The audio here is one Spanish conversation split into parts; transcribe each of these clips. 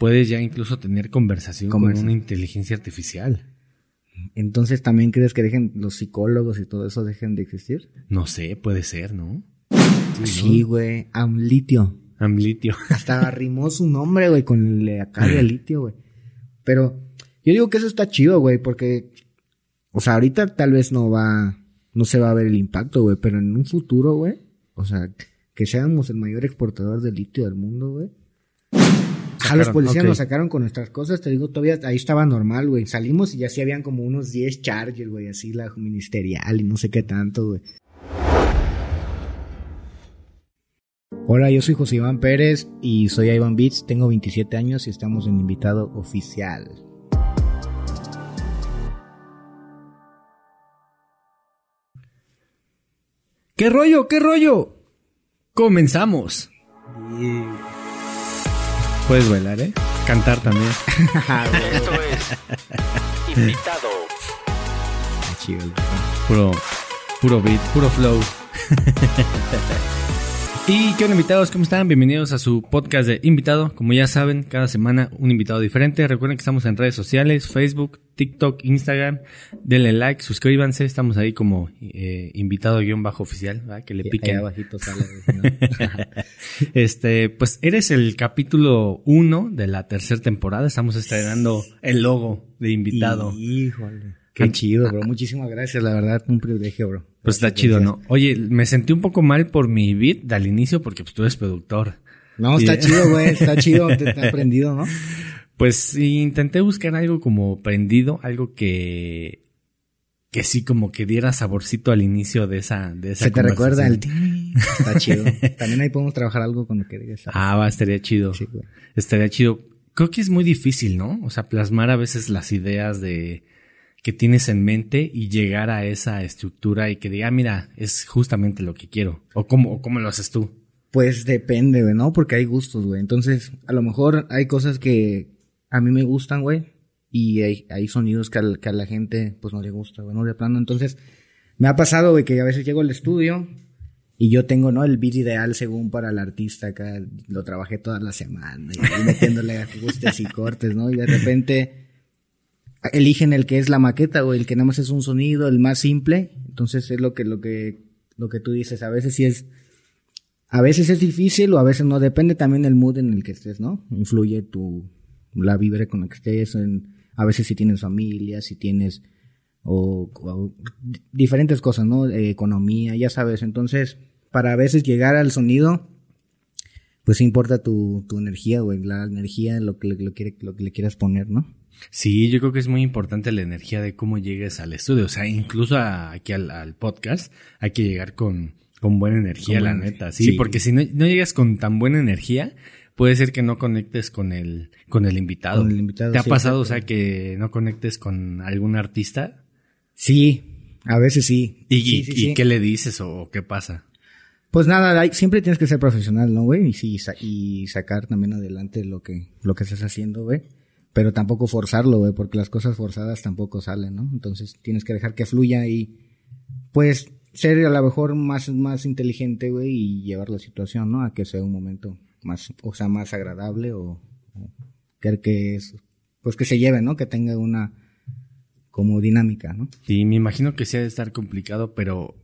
puedes ya incluso tener conversación con una inteligencia artificial. Entonces, ¿también crees que dejen los psicólogos y todo eso dejen de existir? No sé, puede ser, ¿no? Sí, güey. Amlitio. Amlitio. Hasta arrimó su nombre, güey, con el acá de litio, güey. Pero yo digo que eso está chido, güey, porque, o sea, ahorita tal vez no va, no se va a ver el impacto, güey, pero en un futuro, güey, o sea, que seamos el mayor exportador de litio del mundo, güey. A los policías nos sacaron con nuestras cosas, te digo, todavía ahí estaba normal, güey. Salimos y ya sí habían como unos 10 chargers, güey, así la ministerial y no sé qué tanto, güey. Hola, yo soy José Iván Pérez y soy Iván Beats, tengo 27 años y estamos en invitado oficial. ¿Qué rollo? ¿Qué rollo? Comenzamos. Puedes bailar, ¿eh? Cantar también. Esto es invitado. Puro, puro beat, puro flow. Y qué onda invitados, ¿cómo están? Bienvenidos a su podcast de invitado. Como ya saben, cada semana un invitado diferente. Recuerden que estamos en redes sociales, Facebook, TikTok, Instagram. Denle like, suscríbanse. Estamos ahí como eh, invitado-oficial, ¿verdad? Que le piquen. Ahí abajito sale. este, pues eres el capítulo uno de la tercera temporada. Estamos estrenando el logo de invitado. Híjole. Qué chido, bro. Muchísimas gracias, la verdad, un privilegio, bro. Pues está chido, ¿no? Oye, me sentí un poco mal por mi beat al inicio porque pues tú eres productor. No, está chido, güey, está chido, te, te aprendido, ¿no? Pues intenté buscar algo como prendido, algo que que sí como que diera saborcito al inicio de esa de esa Se te recuerda el está chido. También ahí podemos trabajar algo con lo que digas. Ah, va, estaría chido. Sí. Estaría chido. Creo que es muy difícil, ¿no? O sea, plasmar a veces las ideas de que tienes en mente y llegar a esa estructura y que diga, ah, mira, es justamente lo que quiero. ¿O cómo, cómo lo haces tú? Pues depende, güey, ¿no? Porque hay gustos, güey. Entonces, a lo mejor hay cosas que a mí me gustan, güey. Y hay, hay sonidos que, a la gente, pues, no le gusta, güey, no le plano. Entonces, me ha pasado, güey, que a veces llego al estudio y yo tengo, ¿no? El beat ideal según para el artista acá. Lo trabajé toda la semana y, metiéndole ajustes y cortes, ¿no? Y de repente eligen el que es la maqueta o el que nada más es un sonido, el más simple. Entonces es lo que, lo que, lo que tú dices. A veces sí es, a veces es difícil o a veces no. Depende también del mood en el que estés, ¿no? Influye tu, la vibra con la que estés. A veces si tienes familia, si tienes, o, diferentes cosas, ¿no? economía, ya sabes. Entonces, para a veces llegar al sonido, pues importa tu, tu energía, güey, la energía, lo que, lo, quiere, lo que le quieras poner, ¿no? Sí, yo creo que es muy importante la energía de cómo llegues al estudio. O sea, incluso aquí al, podcast hay que llegar con, con buena energía, la neta. Sí, porque si no, no llegas con tan buena energía, puede ser que no conectes con el, con el invitado. Con el invitado ¿Te ha pasado, o sea, que no conectes con algún artista? Sí, a veces sí. ¿Y, qué le dices o, qué pasa? Pues nada, siempre tienes que ser profesional, ¿no, güey? Y, sí, y sacar también adelante lo que, lo que estás haciendo, güey pero tampoco forzarlo, güey, porque las cosas forzadas tampoco salen, ¿no? Entonces tienes que dejar que fluya y, pues, ser a lo mejor más, más inteligente, güey, y llevar la situación, ¿no? A que sea un momento más, o sea, más agradable o, o que es, pues que se lleve, ¿no? Que tenga una, como dinámica, ¿no? Sí, me imagino que sí de estar complicado, pero,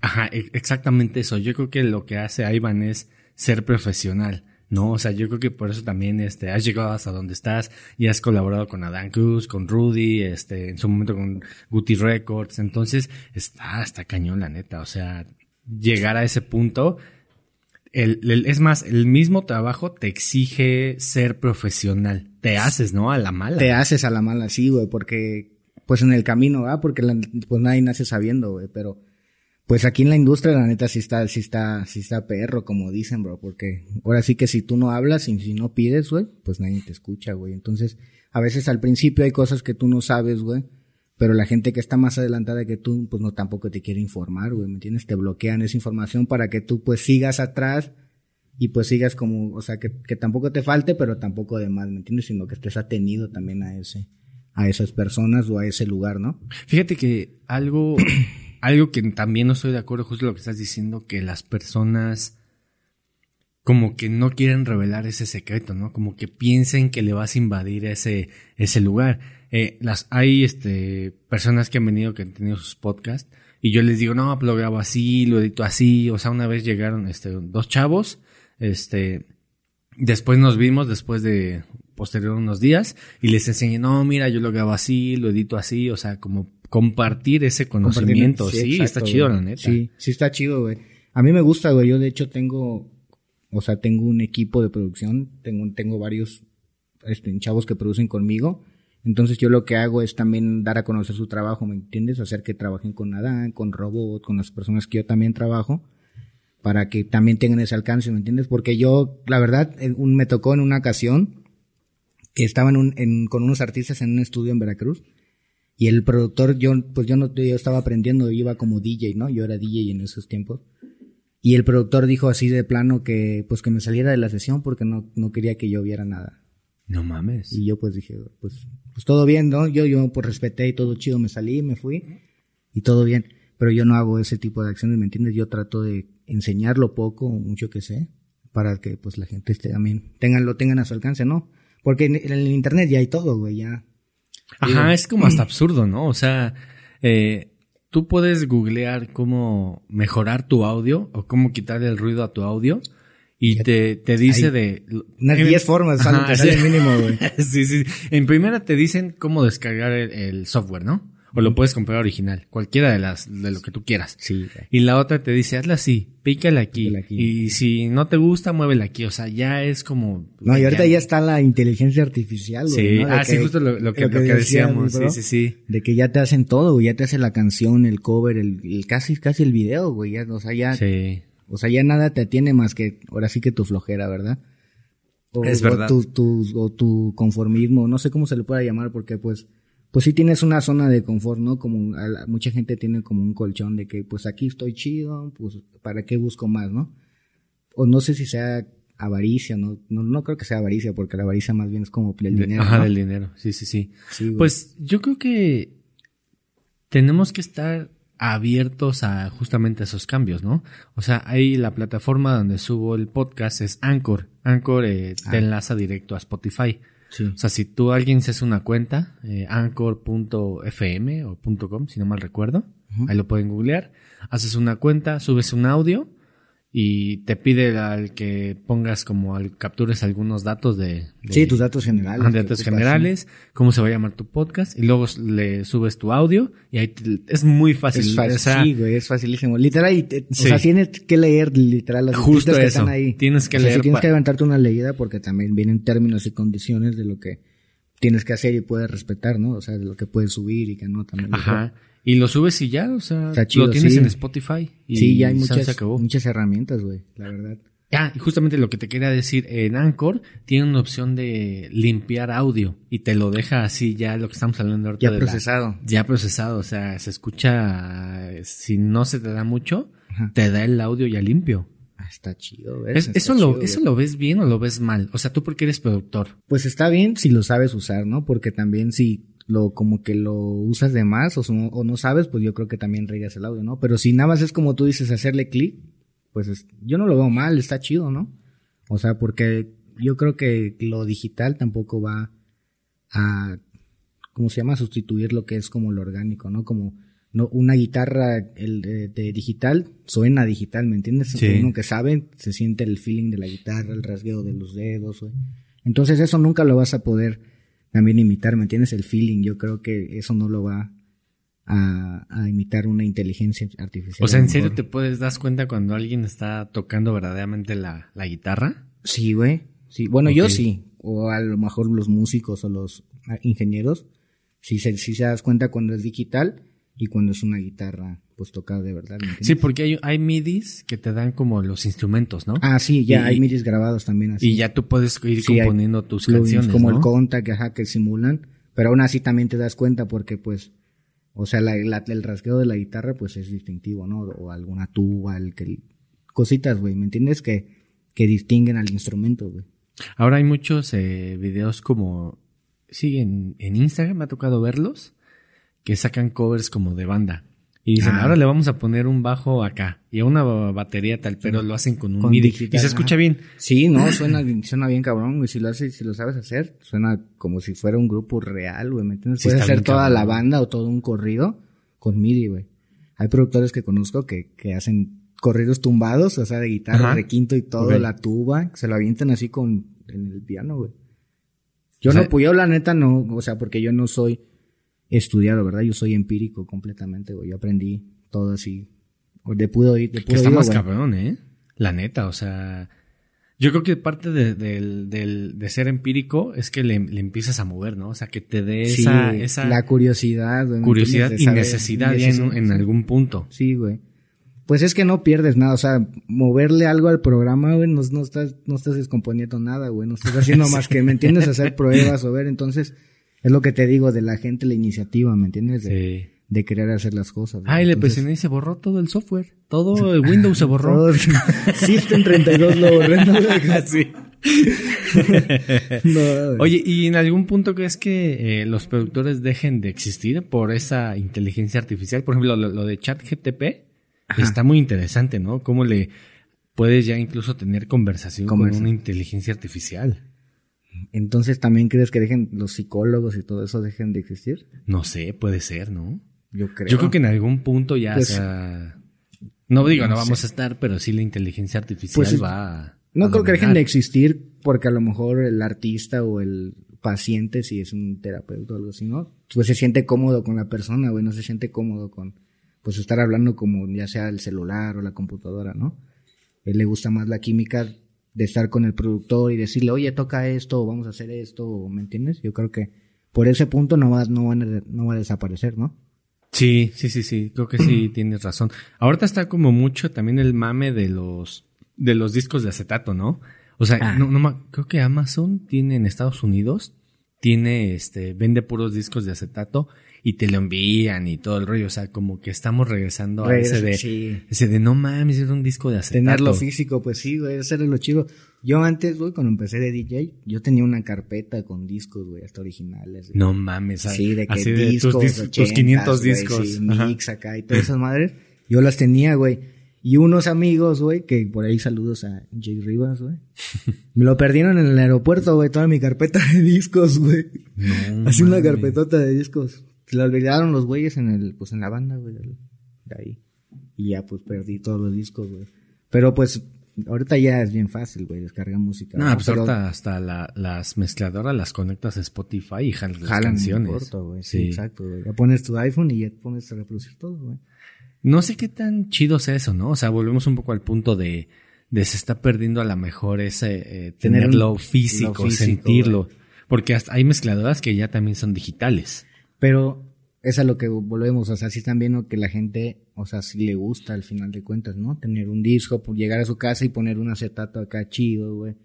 ajá, e, exactamente eso. Yo creo que lo que hace Ivan es ser profesional ¿no? O sea, yo creo que por eso también este, has llegado hasta donde estás y has colaborado con Adán Cruz, con Rudy, este, en su momento con Guti Records. Entonces, está, está cañón, la neta. O sea, llegar a ese punto. El, es más, el mismo trabajo te exige ser profesional. Te haces, ¿no? A la mala. Te haces a la mala, sí, güey, porque, pues en el camino, ¿verdad? Porque pues nadie nace sabiendo, güey, pero pues aquí en la industria, la neta, sí está, sí está, sí está perro, como dicen, bro, porque ahora sí que si tú no hablas y si no pides, güey, pues nadie te escucha, güey. Entonces, a veces al principio hay cosas que tú no sabes, güey, pero la gente que está más adelantada que tú, pues no tampoco te quiere informar, güey, ¿me entiendes? Te bloquean esa información para que tú, pues, sigas atrás y pues sigas como, o sea, que, que tampoco te falte, pero tampoco de más, ¿me entiendes? Sino que estés atenido también a ese, a esas personas o a ese lugar, ¿no? Fíjate que algo algo que también no estoy de acuerdo, justo lo que estás diciendo, que las personas como que no quieren revelar ese secreto, ¿no? Como que piensen que le vas a invadir ese, ese lugar. Eh, las, hay este, personas que han venido que han tenido sus podcasts y yo les digo, no, pues lo grabo así, lo edito así. O sea, una vez llegaron este, dos chavos, este, después nos vimos, después de posterior unos días, y les enseñé, no, mira, yo lo grabo así, lo edito así, o sea, como compartir ese conocimiento. Sí, está chido, la neta. Sí, sí está chido, güey. A mí me gusta, güey. Yo de hecho tengo, o sea, tengo un equipo de producción, tengo, tengo varios este, chavos que producen conmigo entonces yo lo que hago es también dar a conocer su trabajo, ¿me entiendes? Hacer que trabajen con Adán, con Robot, con las personas que yo también trabajo, para que también tengan ese alcance, ¿me entiendes? Porque yo, la verdad, me tocó en una ocasión que estaban con unos artistas en un estudio en Veracruz y el productor, yo, pues yo no, yo estaba aprendiendo, yo iba como DJ, ¿no? Yo era DJ en esos tiempos. Y el productor dijo así de plano que, pues que me saliera de la sesión porque no, no quería que yo viera nada. No mames. Y yo pues dije, pues, pues todo bien, ¿no? Yo, yo pues respeté y todo chido, me salí, me fui y todo bien. Pero yo no hago ese tipo de acciones, ¿me entiendes? Yo trato de enseñar lo poco o mucho que sé para que pues la gente esté también, tengan, lo tengan a su alcance, ¿no? Porque en, el internet ya hay todo, güey, ya. Ajá, es como hasta absurdo, ¿no? O sea, eh, tú puedes googlear cómo mejorar tu audio o cómo quitarle el ruido a tu audio y te, te dice de... Unas 10 formas, sale, mínimo, güey. sí, sí. En primera te dicen cómo descargar el, software, ¿no? O lo puedes comprar original, cualquiera de las, de lo que tú quieras. Sí. Y la otra te dice, hazla así, pícale aquí, aquí. Y si no te gusta, muévela aquí. O sea, ya es como. No, y ahorita ya, está la inteligencia artificial, güey. Sí, ah, sí, justo lo, que, lo que, decíamos. sí, sí, sí. De que ya te hacen todo, güey. Ya te hace la canción, el cover, el, el casi, casi el video, güey. Ya, o sea, ya. Sí. O sea, ya nada te atiene más que, ahora sí que tu flojera, ¿verdad? O, es verdad. O tu, o tu conformismo, no sé cómo se le pueda llamar, porque pues, pues sí tienes una zona de confort, ¿no? Como mucha gente tiene como un colchón de que, pues aquí estoy chido, pues ¿para qué busco más, no? O no sé si sea avaricia, no, no, no creo que sea avaricia, porque la avaricia más bien es como el dinero. Ajá, del dinero, sí, sí, sí. pues yo creo que tenemos que estar abiertos a justamente esos cambios, ¿no? O sea, ahí la plataforma donde subo el podcast es Anchor. Anchor eh, te ah. enlaza directo a Spotify. O sea, si tú alguien se hace una cuenta, eh, anchor.fm o .com, si no mal recuerdo, ahí lo pueden googlear, haces una cuenta, subes un audio y te pide al que pongas como al captures algunos datos de, sí tus datos generales datos generales cómo se va a llamar tu podcast y luego le subes tu audio y ahí es muy fácil, es fácil sí güey es facilísimo. Literal o sea tienes que leer literal las justo que están ahí. tienes que leer tienes que levantarte una leída porque también vienen términos y condiciones de lo que tienes que hacer y puedes respetar no o sea de lo que puedes subir y que no también ajá y lo subes y ya, o sea, lo tienes en Spotify. Y sí, ya hay muchas, muchas herramientas, güey, la verdad. Ya, y justamente lo que te quería decir, en Anchor tiene una opción de limpiar audio y te lo deja así ya lo que estamos hablando ahorita. Ya procesado. ya procesado, o sea, se escucha, si no se te da mucho, te da el audio ya limpio. Ah, está chido, eso, lo, ¿Eso lo ves bien o lo ves mal? O sea, tú porque eres productor. Pues está bien si lo sabes usar, ¿no? Porque también si lo como que lo usas de más o, no sabes, pues yo creo que también reigas el audio, ¿no? Pero si nada más es como tú dices, hacerle clic, pues yo no lo veo mal, está chido, ¿no? O sea, porque yo creo que lo digital tampoco va a, ¿cómo se llama? Sustituir lo que es como lo orgánico, ¿no? Como no, una guitarra el, de, digital suena digital, ¿me entiendes? Sí. Uno que sabe, se siente el feeling de la guitarra, el rasgueo de los dedos, güey. Entonces eso nunca lo vas a poder también imitar, ¿me entiendes? El feeling, yo creo que eso no lo va a, imitar una inteligencia artificial. O sea, ¿en serio te puedes dar cuenta cuando alguien está tocando verdaderamente la, la guitarra? Sí, güey. Sí, bueno, yo sí. O a lo mejor los músicos o los ingenieros. Sí, se, sí se das cuenta cuando es digital y cuando es una guitarra pues tocada de verdad. sí, porque hay, hay midis que te dan como los instrumentos, ¿no? Ah, sí, ya hay midis grabados también así. Y ya tú puedes ir componiendo tus canciones, Como el conta que, ajá, que simulan, pero aún así también te das cuenta porque pues, o sea, la, el rasgueo de la guitarra pues es distintivo, ¿no? O alguna tuba, el que, cositas, güey, ¿me entiendes? Que, que distinguen al instrumento, güey. Ahora hay muchos eh, videos como, sí, en, en Instagram me ha tocado verlos, que sacan covers como de banda. Y dicen, Ah. ahora le vamos a poner un bajo acá y a una batería tal, pero lo hacen con un Con MIDI. digital, y se escucha ajá. bien. Sí, no, suena, suena bien cabrón, güey. Si lo haces, si lo sabes hacer, suena como si fuera un grupo real, güey. ¿Me entiendes? Sí, Puedes hacer toda cabrón. la banda o todo un corrido con MIDI, güey. Hay productores que conozco que, que hacen corridos tumbados, o sea, de guitarra, Ajá. de quinto y todo, la tuba, se lo avientan así con, en el piano, güey. Yo O sea- no, pues yo la neta no, o sea, porque yo no soy estudiado, ¿verdad? Yo soy empírico completamente, güey. Yo aprendí todo así, de puro oír, de Que está más cabrón, ¿eh? La neta, o sea. Yo creo que parte de, de ser empírico es que le, le empiezas a mover, ¿no? O sea, que te dé Sí, esa, esa la curiosidad, güey, ¿me curiosidad y saber- necesidad en, en algún punto. Sí, güey. Pues es que no pierdes nada, o sea, moverle algo al programa, güey, no, no estás, no estás descomponiendo nada, güey, no estás haciendo más que, ¿me entiendes? Hacer pruebas o ver, entonces, es lo que te digo de la gente, la iniciativa, ¿me entiendes? De, Sí. de querer hacer las cosas. güey. Ah, y le Entonces, presioné y se borró todo el software. Todo el Windows se borró. todo- System 32 lo borré, ¿no? Sí. No. Oye, ¿y en algún punto crees que eh, los productores dejen de existir por esa inteligencia artificial? Por ejemplo, lo, lo de ChatGTP está muy interesante, ¿no? Cómo le puedes ya incluso tener conversación Conversa- con una inteligencia artificial. Entonces, ¿también crees que dejen los psicólogos y todo eso dejen de existir? No sé, puede ser, ¿no? Yo creo. Yo creo que en algún punto ya Pues- sea... No digo, no, No vamos a estar, pero sí la inteligencia artificial Pues, va a... No a creo que dejen de existir porque a lo mejor el artista o el paciente, si es un terapeuta o algo así, ¿no? Pues se siente cómodo con la persona, güey, no se siente cómodo con, pues estar hablando como ya sea el celular o la computadora, ¿no? Él le gusta más la química de estar con el productor y decirle, oye, toca esto, o vamos a hacer esto, ¿me entiendes? Yo creo que por ese punto no va, no van a- no va a desaparecer, ¿no? Sí, sí, sí, sí, creo que sí tienes razón. Ahorita está como mucho también el mame de los de los discos de acetato, ¿no? O sea, Ah. no, no creo que Amazon tiene en Estados Unidos tiene este vende puros discos de acetato y te lo envían y todo el rollo, o sea, como que estamos regresando a ese de Sí. ese de no mames, es un disco de acetato. Tenerlo físico, pues sí, güey, eso era lo chido. Yo antes, güey, cuando empecé de DJ, yo tenía una carpeta con discos, güey, hasta originales. güey. No mames, sí, de que así de discos, tus, dis- tus 80s, 500 güey, discos. sí, mix acá y todas esas madres. Yo las tenía, güey. Y unos amigos, güey, que por ahí saludos a Jay Rivas, güey. Me lo perdieron en el aeropuerto, güey, toda mi carpeta de discos, güey. No Así una carpetota de discos. Se la olvidaron los güeyes en el, pues en la banda, güey, de ahí. Y ya, pues perdí todos los discos, güey. Pero pues, ahorita ya es bien fácil, güey, descargar música. No, ¿no? pues Pero ahorita hasta la- las mezcladoras las conectas a Spotify y jalas las jalan canciones. en corto, güey. Sí, exacto, güey. Ya pones tu iPhone y ya pones a reproducir todo, güey. No sé qué tan chido sea eso, ¿no? O sea, volvemos un poco al punto de, de se está perdiendo a lo mejor ese eh, Tener tenerlo lo físico, sentirlo. Porque hasta hay mezcladoras que ya también son digitales. Pero es a lo que volvemos, o sea, sí están viendo que la gente, o sea, sí le gusta al final de cuentas, ¿no? Tener un disco, pues, llegar a su casa y poner un acetato acá chido, güey.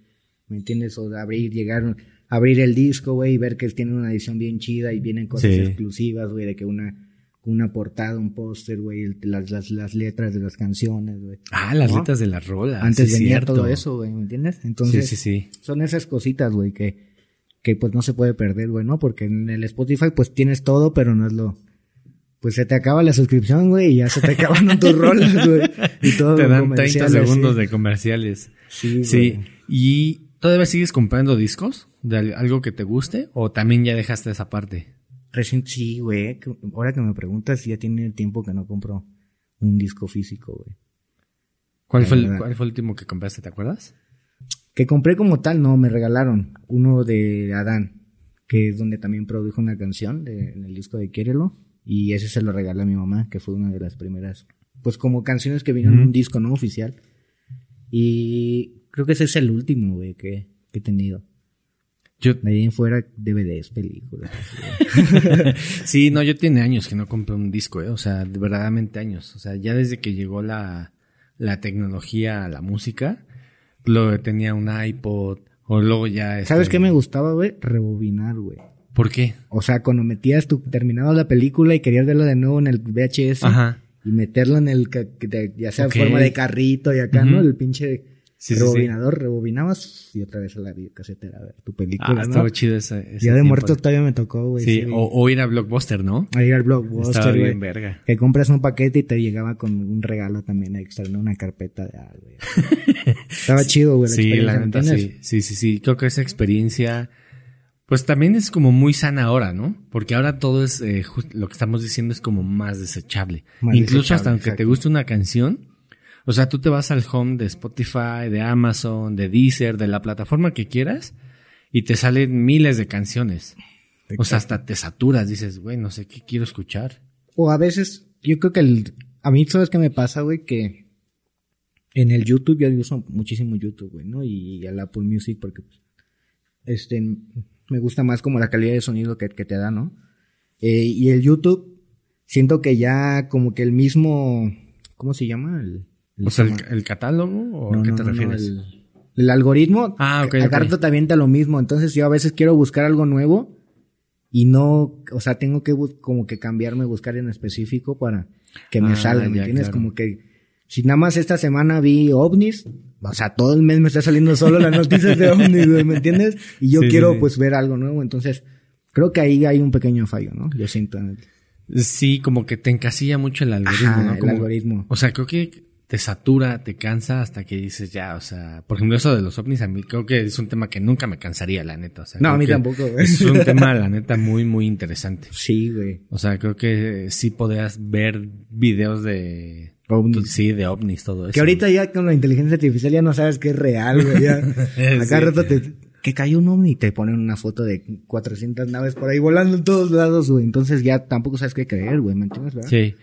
¿Me entiendes? O de abrir, llegar, abrir el disco, güey, y ver que tiene una edición bien chida y vienen cosas Sí. exclusivas, güey, de que una, una portada, un póster, güey, las, las, las letras de las canciones, güey. Ah, las ¿No? letras de las rolas. Antes sí, venía cierto. todo eso, güey, ¿me entiendes? Entonces, sí, sí, sí. son esas cositas, güey, que, que pues no se puede perder, güey, ¿no? Porque en el Spotify pues tienes todo, pero no es lo... Pues se te acaba la suscripción, güey, y ya se te acaban tus rolas, güey. Y todo Te dan 30 comerciales, segundos sí. de comerciales. Sí, Sí. güey. ¿Y todavía sigues comprando discos de al- algo que te guste? ¿O también ya dejaste esa parte? Recién, sí, güey. Ahora que me preguntas, ya tiene tiempo que no compro un disco físico, güey. ¿Cuál fue, el. ¿Cuál fue el último que compraste? ¿Te acuerdas? Que compré como tal, no, me regalaron uno de Adán, que es donde también produjo una canción de- en el disco de Quiérelo. Y ese se lo regalé a mi mamá, que fue una de las primeras, pues como canciones que vinieron en un disco no oficial. Y creo que ese es el último, güey, que, que he tenido. Yo, De ahí en fuera, DVDs, películas. sí, no, yo tiene años que no compré un disco, ¿eh? O sea, de verdaderamente años. O sea, ya desde que llegó la, la tecnología a la música, luego tenía un iPod, o luego ya... este- ¿Sabes qué me gustaba, güey? Rebobinar, güey. ¿Por qué? O sea, cuando metías tu, terminabas la película y querías verla de nuevo en el VHS. Ajá. y meterlo en el, ya sea en forma de carrito y acá. ¿no? El pinche Sí, sí, sí. rebobinador, rebobinabas y otra vez a la videocasetera a ver tu película, Ah, ¿no? estaba chido ese, ese Día de. Muertos todavía me tocó, güey. Sí, o, o ir a Blockbuster, ¿no? A ir al Estaba Blockbuster, güey. bien verga. Que compras un paquete y te llegaba con un regalo también extra, ¿no? Una carpeta de algo. Estaba chido, güey. Sí, la ¿me neta, sí. Sí, sí, sí. Creo que esa experiencia, pues también es como muy sana ahora, ¿no? Porque ahora todo es, eh, lo que estamos diciendo es como más desechable. Más Incluso hasta aunque te guste una canción, o sea, tú te vas al home de Spotify, de Amazon, de Deezer, de la plataforma que quieras, y te salen miles de canciones. O sea, hasta te saturas, dices, güey, no sé qué quiero escuchar. O a veces, yo creo que el, a mí, ¿sabes qué me pasa, güey? Que en el YouTube, yo uso muchísimo YouTube, güey, ¿no? Y el Apple Music porque, pues, este, me gusta más como la calidad de sonido que, te da, ¿no? Eh, y el YouTube, siento que ya como que el mismo, ¿cómo se llama? El- O sea, el, el catálogo, ¿o no, a qué no, te no, refieres? el, el algoritmo Ah, ok, a ok. cada rato te lo mismo. Entonces yo a veces quiero buscar algo nuevo y no, o sea, tengo que como que cambiarme, buscar en específico para que me Ah, salga, ¿me entiendes? claro. Como que si nada más esta semana vi ovnis, o sea, todo el mes me está saliendo solo las noticias de ovnis, ¿me entiendes? Y yo Sí, quiero sí. pues ver algo nuevo, entonces creo que ahí hay un pequeño fallo, ¿no? Yo siento. Sí, como que te encasilla mucho el algoritmo, Ajá, ¿no? el Como- algoritmo. O sea, creo que te satura, te cansa hasta que dices ya, o sea, por ejemplo, eso de los ovnis a mí creo que es un tema que nunca me cansaría, la neta. O sea, No, a mí tampoco, güey. Es un tema, la neta, muy, muy interesante. Sí, güey. O sea, creo que sí podías ver videos de... Ovnis. Sí, de ovnis, todo eso. Que ahorita ya con la inteligencia artificial ya no sabes que es real, güey. Ya. A cada Sí. rato te, que cayó un ovni y te ponen una foto de 400 naves por ahí volando en todos lados, güey. Entonces ya tampoco sabes qué creer, güey. ¿Me entiendes, verdad? Sí.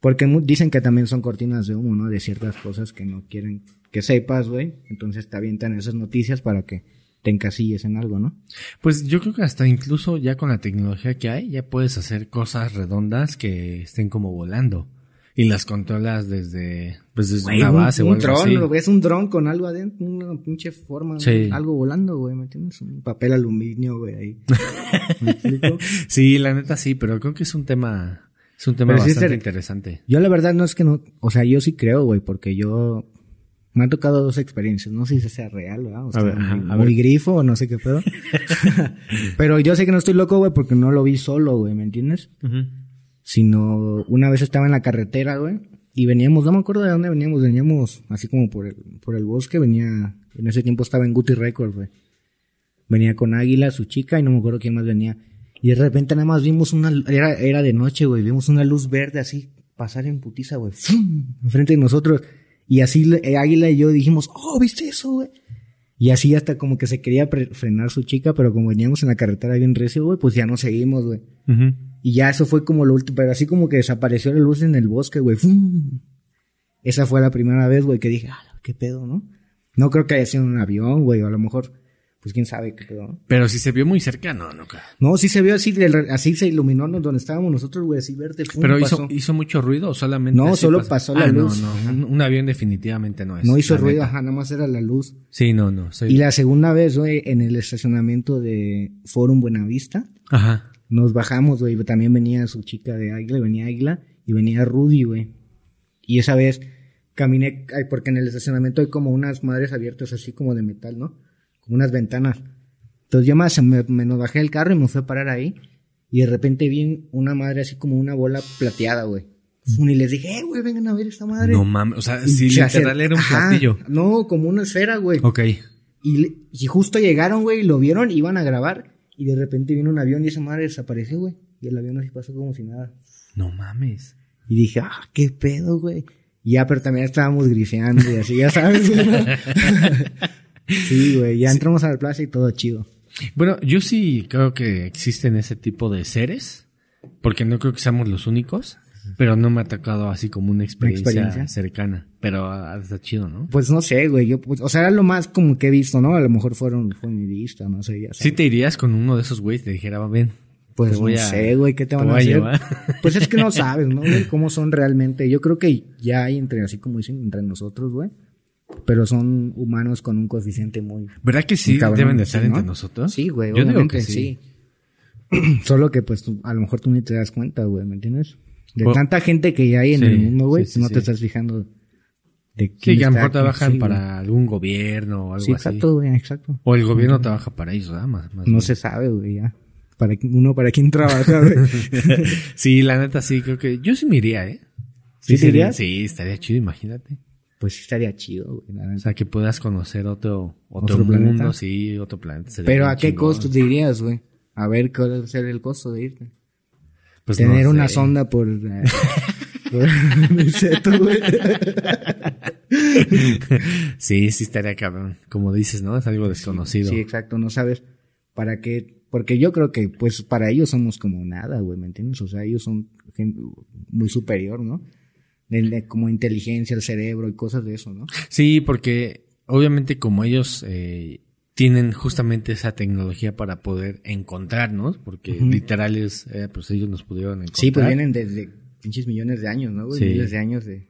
Porque dicen que también son cortinas de humo, ¿no? De ciertas cosas que no quieren que sepas, güey. Entonces te avientan esas noticias para que te encasilles en algo, ¿no? Pues yo creo que hasta incluso ya con la tecnología que hay, ya puedes hacer cosas redondas que estén como volando. Y las controlas desde, pues desde Güey, una un, base o un algo dron, así. ves un dron con algo adentro, una pinche forma, Sí. algo volando, güey, ¿me entiendes? Un papel aluminio, güey, ahí. Sí, la neta sí, pero creo que es un tema, es un tema Pero bastante interesante. Yo la verdad no es que no, o sea, yo sí creo, güey, porque yo me han tocado dos experiencias, no sé si sea real, ¿verdad? O sea, ver, ajá, muy, a ver. grifo o no sé qué pedo. Pero yo sé que no estoy loco, güey, porque no lo vi solo, güey, ¿me entiendes? Sino una vez estaba en la carretera, güey, y veníamos, no me acuerdo de dónde veníamos, veníamos así como por el, por el bosque, venía, en ese tiempo estaba en Guti Records, güey. Venía con Águila, su chica, y no me acuerdo quién más venía. Y de repente nada más vimos una, era, era de noche, güey, vimos una luz verde así pasar en putiza, güey, enfrente de nosotros. Y así eh, Águila y yo dijimos, oh, ¿viste eso, güey? Y así hasta como que se quería frenar su chica, pero como veníamos en la carretera bien recio, güey, pues ya no seguimos, güey. Y ya eso fue como lo último, pero así como que desapareció la luz en el bosque, güey. ¡fum! Esa fue la primera vez, güey, que dije, ah, qué pedo, ¿no? No creo que haya sido un avión, güey, o a lo mejor, pues quién sabe qué pedo. Pero si se vio muy cerca, no, no. creo. No, sí se vio así, así se iluminó donde estábamos nosotros, güey, así verde. ¡fum! Pero pasó. hizo, mucho ruido o solamente. No, solo pasó la Ah, luz. No, no, un, un avión definitivamente no es. No hizo ruido, neta. ajá, nada más era la luz. Sí, no, no. soy- Y la segunda vez, güey, en el estacionamiento de Forum Buenavista, Ajá. nos bajamos, güey, también venía su chica de Águila, venía Águila, y venía Rudy, güey. Y esa vez caminé, porque en el estacionamiento hay como unas madres abiertas así como de metal, ¿no? Unas ventanas. Entonces yo más me, me nos bajé del carro y me fui a parar ahí. Y de repente vi una madre así como una bola plateada, güey. Y les dije, eh, güey, vengan a ver esta madre. No mames. O sea, sí, se literal era un Ajá, platillo. No, como una esfera, güey. Ok. Y, y justo llegaron, güey, y lo vieron, iban a grabar. Y de repente vino un avión y esa madre desapareció, güey. Y el avión así pasó como si nada. No mames. Y dije, ah, qué pedo, güey. Y ya, pero también estábamos grifeando y así, ya sabes. sí, güey, ya entramos a la plaza y todo chido. Bueno, yo sí creo que existen ese tipo de seres, porque no creo que seamos los únicos, pero no me ha tocado así como una experiencia, experiencia? cercana. Pero ah, está chido, ¿no? Pues no sé, güey, yo, pues, o sea, era lo más como que he visto, ¿no? A lo mejor fueron, fue mi vista, no sé, ya Sí te irías con uno de esos güeyes, te dijera, va, ven. Pues te voy no a- sé, güey, ¿qué te te van a hacer? llevar. Pues es que no sabes, ¿no, güey? Cómo son realmente. Yo creo que ya hay entre, así como dicen, entre nosotros, güey. Pero son humanos con un coeficiente muy... ¿Verdad que sí cabrón, deben de estar ¿no? entre nosotros? Sí, güey, Yo digo obviamente, que sí. Solo que, pues, tú- a lo mejor tú ni te das cuenta, güey, ¿me entiendes? De O- tanta gente que ya hay en Sí, el mundo, güey, sí, no te estás fijando de Sí, quién que a lo mejor trabajan para algún gobierno o algo Sí, así. exacto, güey, exacto. O el gobierno trabaja para ellos, ¿verdad? Más- más No bien. se sabe, güey, ya. Para uno para quién trabaja, güey. sí, la neta sí, creo que yo sí me iría, ¿eh? ¿Sí sería-? Sí, estaría chido, imagínate. Pues sí estaría chido, güey, O sea, que puedas conocer otro, otro, ¿Otro mundo, planeta? sí, otro planeta. Pero ¿a qué chingón. costo te irías, güey? A ver, ¿cuál va a ser el costo de irte? Pues Tener no una sonda por... eh, por el seto, güey. sí, sí estaría cabrón. Como dices, ¿no? Es algo desconocido. Sí, exacto, no sabes para qué, porque yo creo que pues para ellos somos como nada, güey, ¿me entiendes? O sea, ellos son gente muy superior, ¿no? De- de como inteligencia, el cerebro y cosas de eso, ¿no? Sí, porque obviamente como ellos eh, tienen justamente esa tecnología para poder encontrarnos, porque Ujú. literal es, eh, pues ellos nos pudieron encontrar. Sí, pues vienen desde pinches millones de años, ¿no? güey? Sí. Miles de años de...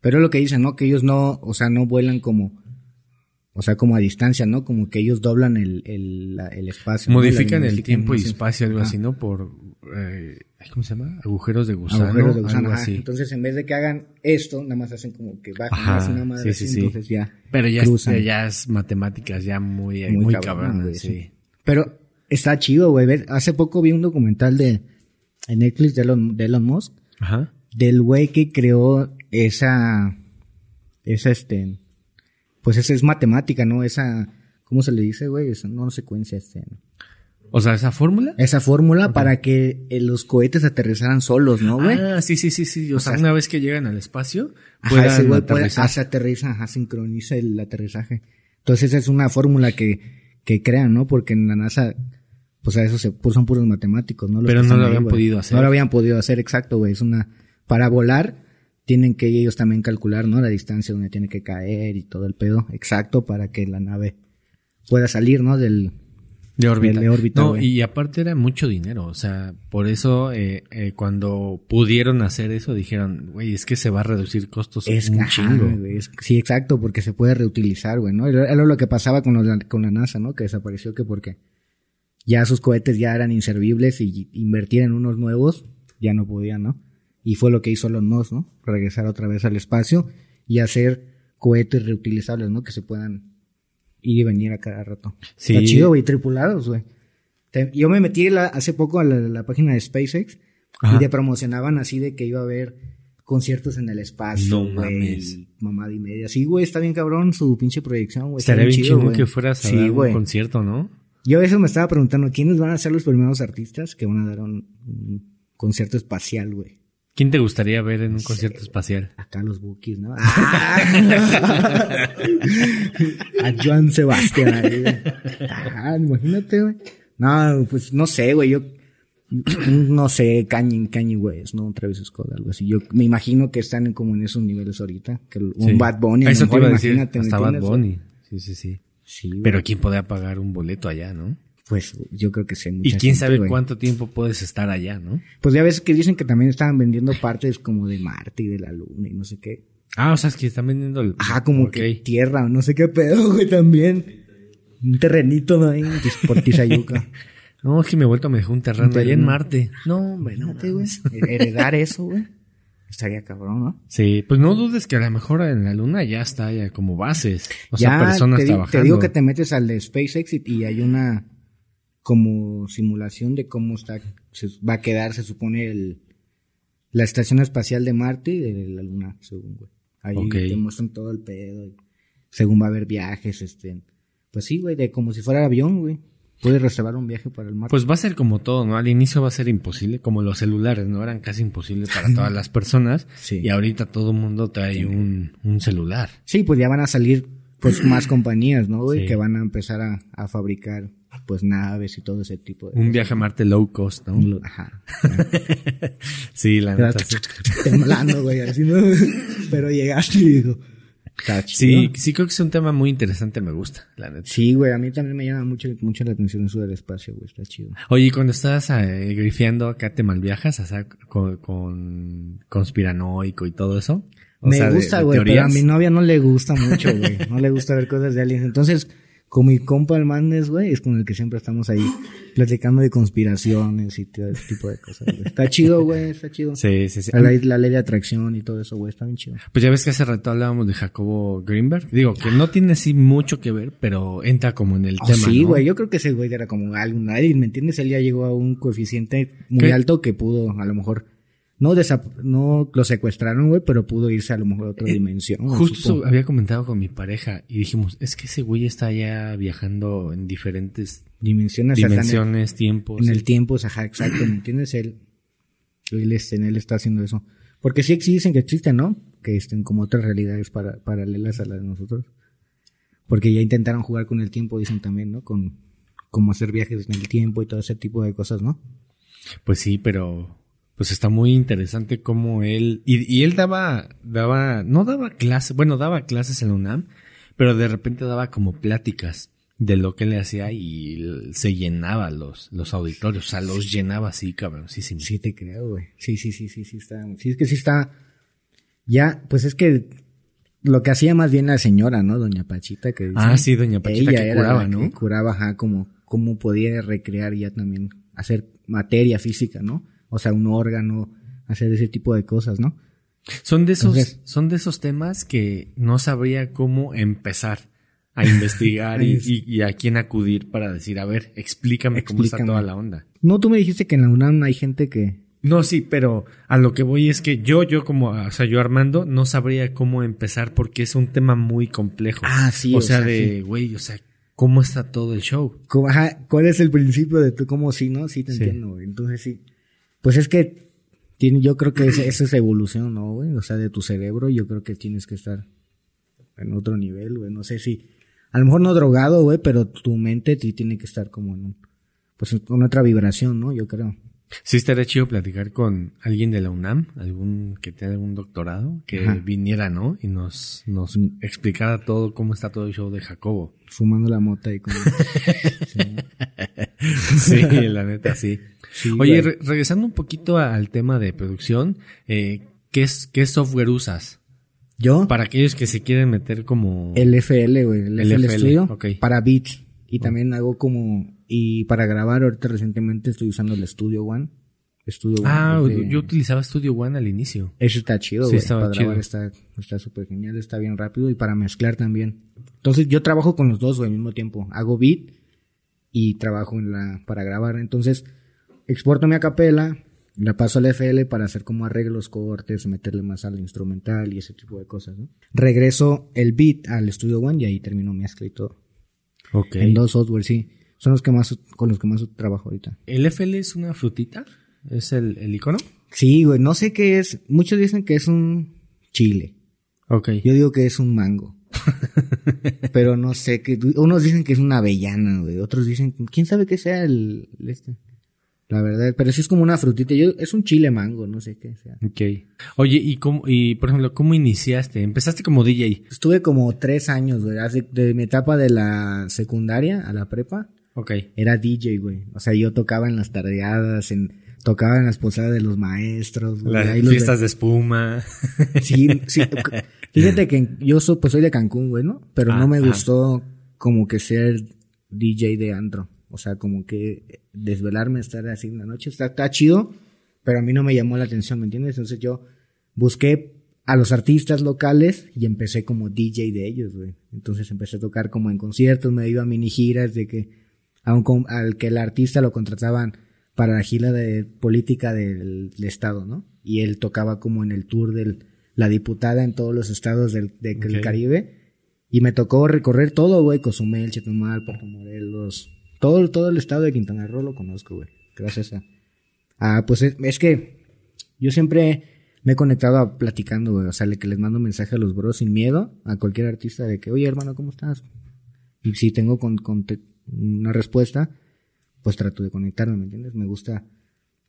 Pero es lo que dicen, ¿no? Que ellos no, o sea, no vuelan como, o sea, como a distancia, ¿no? Como que ellos doblan el, el, la- el espacio. Modifican el tiempo y espacio, algo Ajá. así, ¿no? Por, eh, ¿cómo se llama? Agujeros de gusano. Agujeros de gusano, ajá. así. Entonces, en vez de que hagan esto, nada más hacen como que bajan Ajá, más una madre sí, así, sí, sí. entonces ya Pero ya, es, ya es matemáticas ya muy, Muy muy, cabrón, güey, sí. Pero está chido, güey. ver- Hace poco vi un documental de en Netflix de Elon, de Elon Musk, Ajá. del güey que creó esa, esa este, pues esa es matemática, ¿no? Esa, ¿cómo se le dice, güey? Esa, no, secuencia, este, O sea, esa fórmula. esa fórmula para que eh, los cohetes aterrizaran solos, ¿no, güey? Ah, sí, sí, sí, sí. O, sea, sea, una vez que llegan al espacio, Ajá, puedan ese güey puede, ah, se aterriza, ajá, sincroniza el aterrizaje. Entonces esa es una fórmula que, que crean, ¿no? Porque en la NASA, pues a eso se pues, son puros matemáticos, ¿no? Los Pero no lo habían podido hacer. No lo habían podido hacer, exacto, güey. Es una, para volar, tienen que ellos también calcular, ¿no? La distancia donde tiene que caer y todo el pedo, exacto, para que la nave pueda salir, ¿no? Del, De órbita. De órbita, no, y aparte era mucho dinero. O sea, por eso eh, eh, cuando pudieron hacer eso dijeron, güey, es que se va a reducir costos Es un chingo. es- sí, exacto, porque se puede reutilizar, güey, ¿no? Era era lo que pasaba con, los- con la NASA, ¿no? Que desapareció que porque ya sus cohetes ya eran inservibles y invertir en unos nuevos ya no podían, ¿no? Y fue lo que hizo Elon Musk, ¿no? Regresar otra vez al espacio y hacer cohetes reutilizables, ¿no? Que se puedan ir y venir a cada rato. Sí. Está chido, güey, tripulados, güey. Yo me metí la- hace poco a la, la página de SpaceX Ajá. y te promocionaban así de que iba a haber conciertos en el espacio, No güey, mames. mamada y media. Sí, güey, está bien cabrón su pinche proyección, güey. Estaría bien chido, güey. que fueras a Sí, dar un concierto, ¿no? Yo eso me estaba preguntando, ¿quiénes van a ser los primeros artistas que van a dar un, un concierto espacial, güey? ¿Quién te gustaría ver en un concierto espacial? Acá los Bookies, ¿no? Ah. a Joan Sebastián. ahí, güey. Ah, imagínate, güey. No, pues no sé, güey. Yo no sé, Kanye, Kanye West, ¿no? Travis Scott, algo así. Yo me imagino que están en- como en esos niveles ahorita. Que un Sí. Bad Bunny, a Eso te mejor, iba a decir, imagínate, ¿me hasta Bad? Bunny. Sí, sí, sí. Sí, güey. Pero ¿quién podría pagar un boleto allá, no? Pues yo creo que sí. hay Y mucha quién gente, sabe güey. cuánto tiempo puedes estar allá, ¿no? Pues ya ves que dicen que también estaban vendiendo partes como de Marte y de la Luna y no sé qué. Ah, o sea, es que están vendiendo el... Ajá, como que tierra, no sé qué pedo, güey, también. Un terrenito, ¿no? Ahí, por Tizayuca. No, es que mi vuelto me dejó un terreno Un allá en terreno. Marte. No, hombre, no güey. Heredar eso, güey. Estaría cabrón, ¿no? Sí, pues no dudes que a lo mejor en la luna ya está ya como bases. O sea, personas te, trabajando. te digo que te metes al de SpaceX y, y hay una como simulación de cómo está, se va a quedar, se supone, el, la estación espacial de Marte y de la Luna, según, güey. Ahí te muestran todo el pedo. y según va a haber viajes, este. Pues sí, güey, de como si fuera avión, güey. Puedes reservar un viaje para el Marte. Pues va a ser como todo, ¿no? Al inicio va a ser imposible, como los celulares, ¿no? Eran casi imposibles para todas las personas. Sí. Y ahorita todo el mundo trae un, un celular. Sí, pues ya van a salir pues más compañías, ¿no, güey? Sí. Que van a empezar a, a fabricar pues naves y todo ese tipo de Un viaje a Marte low cost, ¿no? Ajá. Sí, la neta. temblando, güey, así, ¿no? Pero llegaste y está Sí, sí creo que es un tema muy interesante, me gusta, la neta. Sí, güey, a mí también me llama mucho, mucho la atención eso del espacio, güey, está chido. Oye, y cuando estás eh, grifeando acá te malviajas, o sea, con, con conspiranoico y todo eso. O me sea, gusta, güey, pero a mi novia no le gusta mucho, güey. No le gusta ver cosas de aliens. Entonces, con mi compa el Mandes, güey, es con el que siempre estamos ahí platicando de conspiraciones y todo ese tipo de cosas. Está chido, güey, está chido. Sí, sí, sí. La, ley- la ley de atracción y todo eso, güey, está bien chido. Pues ya ves que hace rato hablábamos de Jacobo Greenberg. Digo, que no tiene así mucho que ver, pero entra como en el Oh, tema, sí, ¿no? güey, yo creo que ese güey era como algún alien, ¿me entiendes? Él ya llegó a un coeficiente muy ¿Qué? alto que pudo, a lo mejor, no desap- no lo secuestraron, güey, pero pudo irse a lo mejor a otra Eh, dimensión. Justo supongo. había comentado con mi pareja y dijimos, es que ese güey está ya viajando en diferentes dimensiones, en- dimensiones, tiempos. En sí. el tiempo, ajá, exacto, ¿me entiendes? Él, él, es- en él está haciendo eso. Porque sí dicen que existen, ¿no? Que estén como otras realidades para, paralelas a las de nosotros. Porque ya intentaron jugar con el tiempo, dicen también, ¿no? Con como hacer viajes en el tiempo y todo ese tipo de cosas, ¿no? Pues sí, pero pues está muy interesante cómo él y, y él daba daba no daba clases, bueno, daba clases en la UNAM, pero de repente daba como pláticas de lo que él hacía y se llenaba los los auditorios, o sea, los llenaba así, cabrón, sí, sí. Sí te creo, güey. Sí, sí, sí, sí, sí está. Sí, es que sí está. Ya, pues es que lo que hacía más bien la señora, ¿no? Doña Pachita, que Ah, sí, doña Pachita ella que era curaba, la ¿no? que curaba, ajá, como cómo podía recrear ya también, hacer materia física, ¿no? O sea, un órgano, hacer ese tipo de cosas, ¿no? Son de esos, Entonces- son de esos temas que no sabría cómo empezar a investigar y, y- y a quién acudir para decir, a ver, explícame, cómo está toda la onda. No, tú me dijiste que en la UNAM hay gente que... No, sí, pero a lo que voy es que yo, yo como, o sea, yo Armando, no sabría cómo empezar porque es un tema muy complejo. Ah, sí, O, o sea, sea, de, güey, o sea, ¿cómo está todo el show? ¿Cuál es el principio de tú? ¿Cómo sí, no? Sí, te Sí. entiendo, güey. Entonces sí. Pues es que tiene, yo creo que esa esa es evolución, ¿no, güey? O sea, de tu cerebro, yo creo que tienes que estar en otro nivel, güey. No sé si... A lo mejor no drogado, güey, pero tu mente sí tiene que estar como en un... Pues con otra vibración, ¿no? Yo creo. Sí estaría chido platicar con alguien de la UNAM, algún que tenga algún doctorado, que Ajá. viniera, ¿no? Y nos, nos explicara todo cómo está todo el show de Jacobo. Fumando la mota y como... Sí, la neta, sí. Sí, Oye, re- regresando un poquito al tema de producción, eh, ¿qué, es, ¿qué software usas? Yo, Para aquellos que se quieren meter como... el FL, güey, el, El FL, FL, Studio, para beats. Y también hago como... Y para grabar, ahorita recientemente estoy usando el Studio One. Studio One. Ah, yo utilizaba Studio One al inicio. Eso está chido, Sí, güey. estaba para chido. está está súper genial, está bien rápido y para mezclar también. Entonces yo trabajo con los dos, güey, al mismo tiempo. Hago beat y trabajo en la para grabar. Entonces exporto mi acapela, la paso al FL para hacer como arreglos, cortes, meterle más al instrumental y ese tipo de cosas, ¿no? Regreso el beat al Studio One y ahí termino mezcla y todo. Ok. En dos software, sí. Son los que más con los que más trabajo ahorita. ¿El FL es una frutita? ¿Es el, el icono? Sí, güey, no sé qué es. Muchos dicen que es un chile. Ok. Yo digo que es un mango. Pero no sé que unos dicen que es una avellana, güey, otros dicen quién sabe qué sea el, el este. La verdad, pero sí es como una frutita, yo es un chile mango, no sé qué sea. Ok. Oye, ¿y cómo, y por ejemplo, cómo iniciaste? ¿Empezaste como DJ? Estuve como tres años, güey, de mi etapa de la secundaria a la prepa, Ok. era DJ, güey. O sea, yo tocaba en las tardeadas, en tocaba en las posadas de los maestros, güey, Las ahí los fiestas de espuma. Sí, sí. Fíjate que yo so- pues soy de Cancún, güey, ¿no? Pero Ah, no me gustó como que ser DJ de antro. O sea, como que desvelarme, estar así en la noche. Está, está chido, pero a mí no me llamó la atención, ¿me entiendes? Entonces yo busqué a los artistas locales y empecé como DJ de ellos, güey. Entonces empecé a tocar como en conciertos, me iba a mini giras de que a un al que el artista lo contrataban para la gira de política del, del estado, ¿no? Y él tocaba como en el tour de la diputada en todos los estados del, de- del. Caribe. Y me tocó recorrer todo, güey, Cozumel, Chetumal, Puerto Morelos, todo, todo el estado de Quintana Roo lo conozco, güey. Gracias a... Ah, pues es, es que yo siempre me he conectado a platicando, güey. O sea, le- que les mando mensaje a los bros sin miedo, a cualquier artista de que, oye, hermano, ¿cómo estás? Y si tengo con, con una respuesta, pues trato de conectarme, ¿me entiendes? Me gusta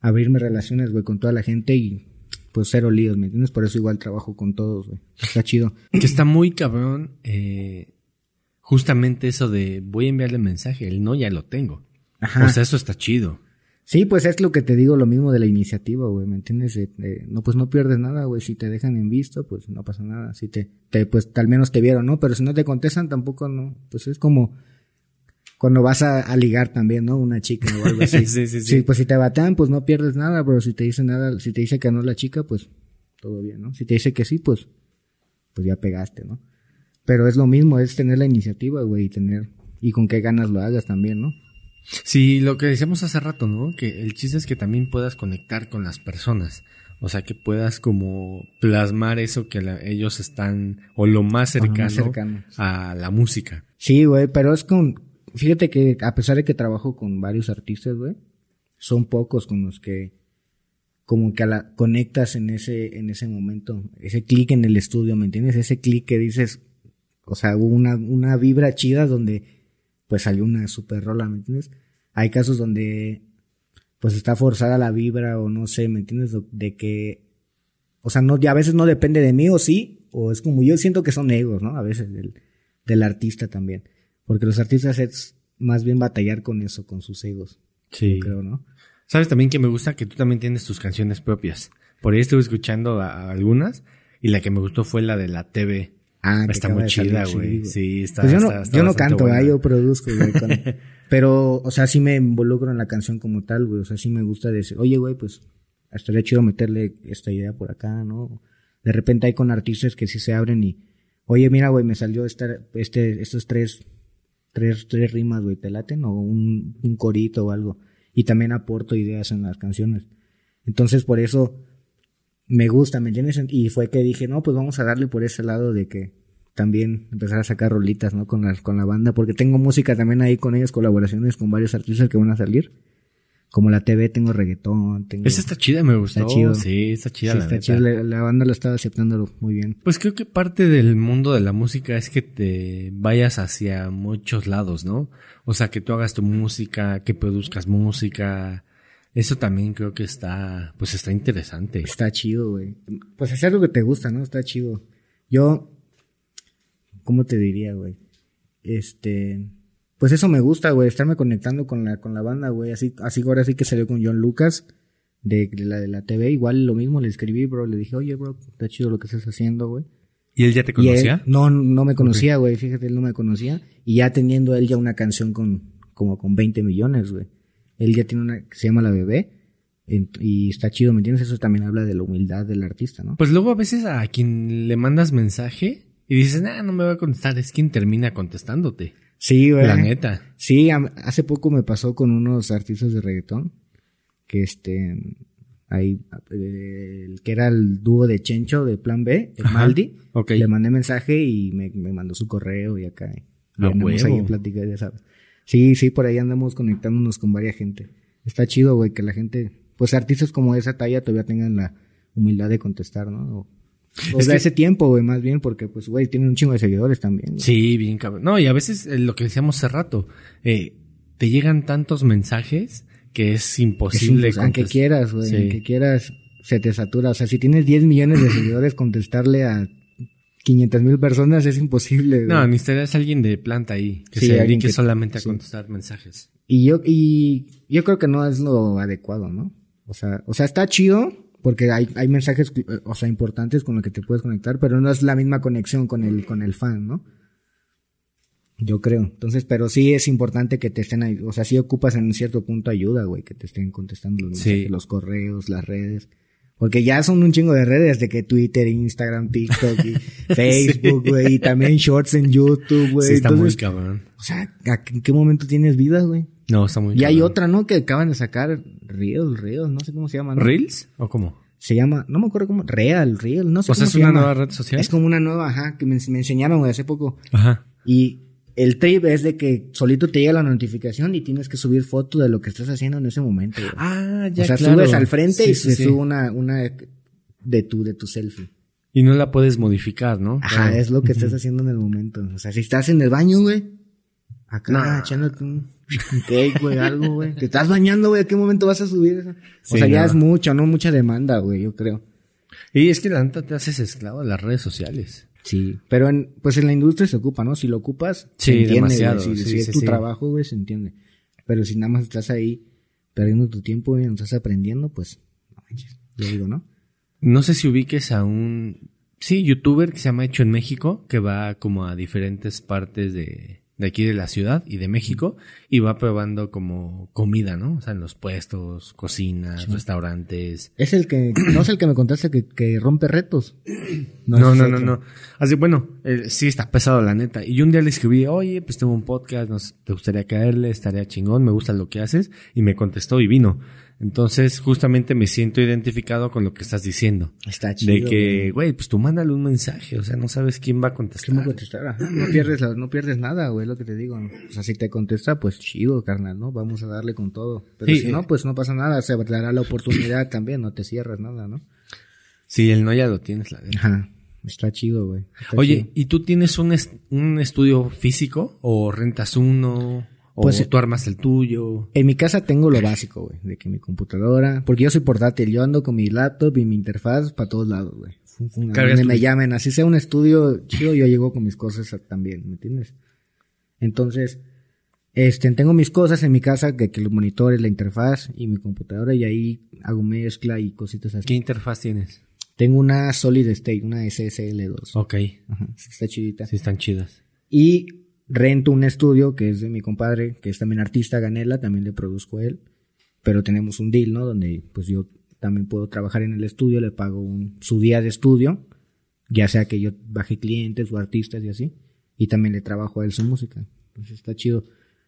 abrirme relaciones, güey, con toda la gente y pues cero líos, ¿me entiendes? Por eso igual trabajo con todos, güey. Está chido. Que está muy cabrón, eh, justamente eso de voy a enviarle mensaje, el no ya lo tengo. Ajá. O sea, eso está chido. Sí, pues es lo que te digo, lo mismo de la iniciativa, güey, ¿me entiendes? De- de- no, pues no pierdes nada, güey, si te dejan en visto, pues no pasa nada, si te, te, pues al menos te vieron, ¿no? Pero si no te contestan tampoco, no, pues es como, cuando vas a, a ligar también, ¿no? Una chica o algo así. Sí, sí, sí. Sí, pues si te batean, pues no pierdes nada, pero si te dice nada, si te dice que no la chica, pues todo bien, ¿no? Si te dice que sí, pues, pues ya pegaste, ¿no? Pero es lo mismo, es tener la iniciativa, güey, y tener, y con qué ganas lo hagas también, ¿no? Sí, lo que decíamos hace rato, ¿no? Que el chiste es que también puedas conectar con las personas. O sea, que puedas como plasmar eso que la- ellos están, o lo más cercano, a la música. Sí, güey, pero es con, fíjate que a pesar de que trabajo con varios artistas, güey, son pocos con los que como que a la, conectas en ese, en ese momento, ese clic en el estudio, ¿me entiendes? Ese clic que dices, o sea, hubo una, una vibra chida donde pues salió una super rola, ¿me entiendes? Hay casos donde pues está forzada la vibra o no sé, ¿me entiendes? De- que, o sea, no, a veces no depende de mí o sí, o es como yo siento que son egos, ¿no? A veces del, del artista también. Porque los artistas es más bien batallar con eso, con sus egos, Sí. creo, ¿no? Sabes también que me gusta que tú también tienes tus canciones propias. Por ahí estuve escuchando a, a algunas y la que me gustó fue la de la TV. Ah, está muy chida, güey. Sí, está, Pues yo no, está- está yo no canto. ¿verdad? yo produzco, güey. pero, o sea, sí me involucro en la canción como tal, güey. O sea, sí me gusta decir, oye, güey, pues estaría chido meterle esta idea por acá, ¿no? De repente hay con artistas que sí se abren y, oye, mira, güey, me salió esta, este, estos tres, tres, tres rimas, güey, ¿te laten? O un, un corito o algo. Y también aporto ideas en las canciones. Entonces, por eso me gusta, ¿me entiendes? Y fue que dije, no, pues vamos a darle por ese lado de que también empezar a sacar rolitas, ¿no? Con la, con la banda, porque tengo música también ahí con ellos, colaboraciones con varios artistas que van a salir. Como la TV, tengo reggaetón, tengo... Esa está chida, me gustó. Está chido. Sí, está chida, Sí, la está chido, la, la banda lo estaba aceptando muy bien. Pues creo que parte del mundo de la música es que te vayas hacia muchos lados, ¿no? O sea, que tú hagas tu música, que produzcas música. Eso también creo que está, pues está interesante. Está chido, güey. Pues hacer lo que te gusta, ¿no? Está chido. Yo, ¿cómo te diría, güey? Este, pues eso me gusta, güey, estarme conectando con la, con la banda, güey. Así, así ahora sí que salió con John Lucas, de, de la de la TV. Igual lo mismo le escribí, bro. Le dije, oye, bro, está chido lo que estás haciendo, güey. ¿Y él ya te él- conocía? no, no me conocía, güey. Fíjate, él no me conocía. Y ya teniendo él ya una canción con, como con 20 millones, güey. Él ya tiene una que se llama La Bebé. Y está chido, ¿me entiendes? Eso también habla de la humildad del artista, ¿no? Pues luego a veces a quien le mandas mensaje y dices, nah, no me va a contestar, es quien termina contestándote. Sí, güey. La neta. Sí, hace poco me pasó con unos artistas de reggaetón. Que este. Ahí. eh, El que era el dúo de Chencho de Plan B, el Ajá, Maldi. Le mandé mensaje y me, me mandó su correo y acá. Y huevo. ahí en plática, ya sabes. Sí, sí, por ahí andamos conectándonos con varias gente. Está chido, güey, que la gente. Pues artistas como esa talla todavía tengan la humildad de contestar, ¿no? O, o Es de que- ese tiempo, güey, más bien, porque, pues, güey, tienen un chingo de seguidores también. güey. Sí, bien cabrón. No, y a veces eh, lo que decíamos hace rato, eh, te llegan tantos mensajes que es Es imposible. impos- aunque quieras, güey, Sí. aunque quieras, se te satura. O sea, si tienes 10 millones de seguidores, contestarle a 500 mil personas es imposible. güey. No, necesitarías alguien de planta ahí, que Sí, se dedique que- solamente a sí. contestar mensajes. Y yo, y yo creo que no es lo adecuado, ¿no? O sea, o sea, está chido porque hay, hay mensajes, o sea, importantes con los que te puedes conectar, pero no es la misma conexión con el, con el fan, ¿no? Yo creo. Entonces, pero sí es importante que te estén ahí, o sea, sí ocupas en un cierto punto ayuda, güey, que te estén contestando los, Sí. mensajes, los correos, las redes. Porque ya son un chingo de redes, de que Twitter, Instagram, TikTok y Facebook, güey, y también shorts en YouTube, güey. sí, está muy cabrón. o sea, ¿a ¿en qué momento tienes vida, güey? No, está muy Y hay otra, ¿no? Que acaban de sacar Reels, Reels, no sé cómo se llama. ¿no? ¿Reels? ¿O cómo? Se llama, no me acuerdo cómo, Real, Real, no sé O sea, cómo es se una llama. nueva red social. Es como una nueva, ajá, que me, me enseñaron güey, hace poco. Ajá. Y el trip es de que solito te llega la notificación y tienes que subir foto de lo que estás haciendo en ese momento. güey. Ah, ya o sea, claro. subes al frente Sí, y sí, se sí. sube una, una de tu, de tu selfie. Y no la puedes modificar, ¿no? Ajá, Claro. es lo que estás haciendo en el momento. O sea, si estás en el baño, güey, acá No. echándote un cake, güey, algo, güey. Te estás bañando, güey, ¿a qué momento vas a subir eso? O Sí, sea, ya no. es mucho, ¿no? Mucha demanda, güey, yo creo. Y es que la neta te haces esclavo de las redes sociales. Sí. Pero en, pues en la industria se ocupa, ¿no? Si lo ocupas, Sí, se entiende, demasiado. Si, sí, si es sí, tu trabajo, güey, se entiende. Pero si nada más estás ahí perdiendo tu tiempo, güey, no estás aprendiendo, pues, no manches. Yo digo, ¿no? No sé si ubiques a un, sí, youtuber que se llama Hecho en México, que va como a diferentes partes de, de aquí de la ciudad y de México y va probando como comida, ¿no? O sea, en los puestos, cocinas, restaurantes. Es el que, no es el que me contaste que, que rompe retos. No, no, no, no, Así, bueno, eh, sí está pesado la neta. Y yo un día le escribí, oye, pues tengo un podcast, nos, ¿te gustaría caerle? Estaría chingón, me gusta lo que haces. Y me contestó y vino. Entonces, justamente me siento identificado con lo que estás diciendo. Está chido. De que, güey, pues tú mándale un mensaje, o sea, no sabes quién va a contestar. ¿Quién va a contestar? No pierdes, no pierdes nada, güey, lo que te digo. O sea, si te contesta, pues chido, carnal, ¿no? Vamos a darle con todo. Pero si no, pues no pasa nada, se dará la oportunidad también, no te cierras nada, ¿no? Sí, el no ya lo tienes, la Ajá. Está chido, güey. Oye, ¿y tú tienes un, un estudio físico o rentas uno? O pues, tú armas el tuyo. En mi casa tengo lo básico, güey. De que mi computadora. Porque yo soy portátil. Yo ando con mi laptop y mi interfaz para todos lados, güey. Donde me llamen. Así sea un estudio chido, yo llego con mis cosas también, ¿me entiendes? Entonces, este, tengo mis cosas en mi casa, que, que los monitores, la interfaz y mi computadora. Y ahí hago mezcla y cositas así. ¿Qué interfaz tienes? Tengo una Solid State, una SSL2. Ok. Ajá, está chidita. Sí, están chidas. Y rento un estudio que es de mi compadre, que es también artista Ganela, también le produzco a él, pero tenemos un deal, ¿no? Donde pues yo también puedo trabajar en el estudio, le pago un, su día de estudio, ya sea que yo baje clientes o artistas y así, y también le trabajo a él su música. Entonces está chido.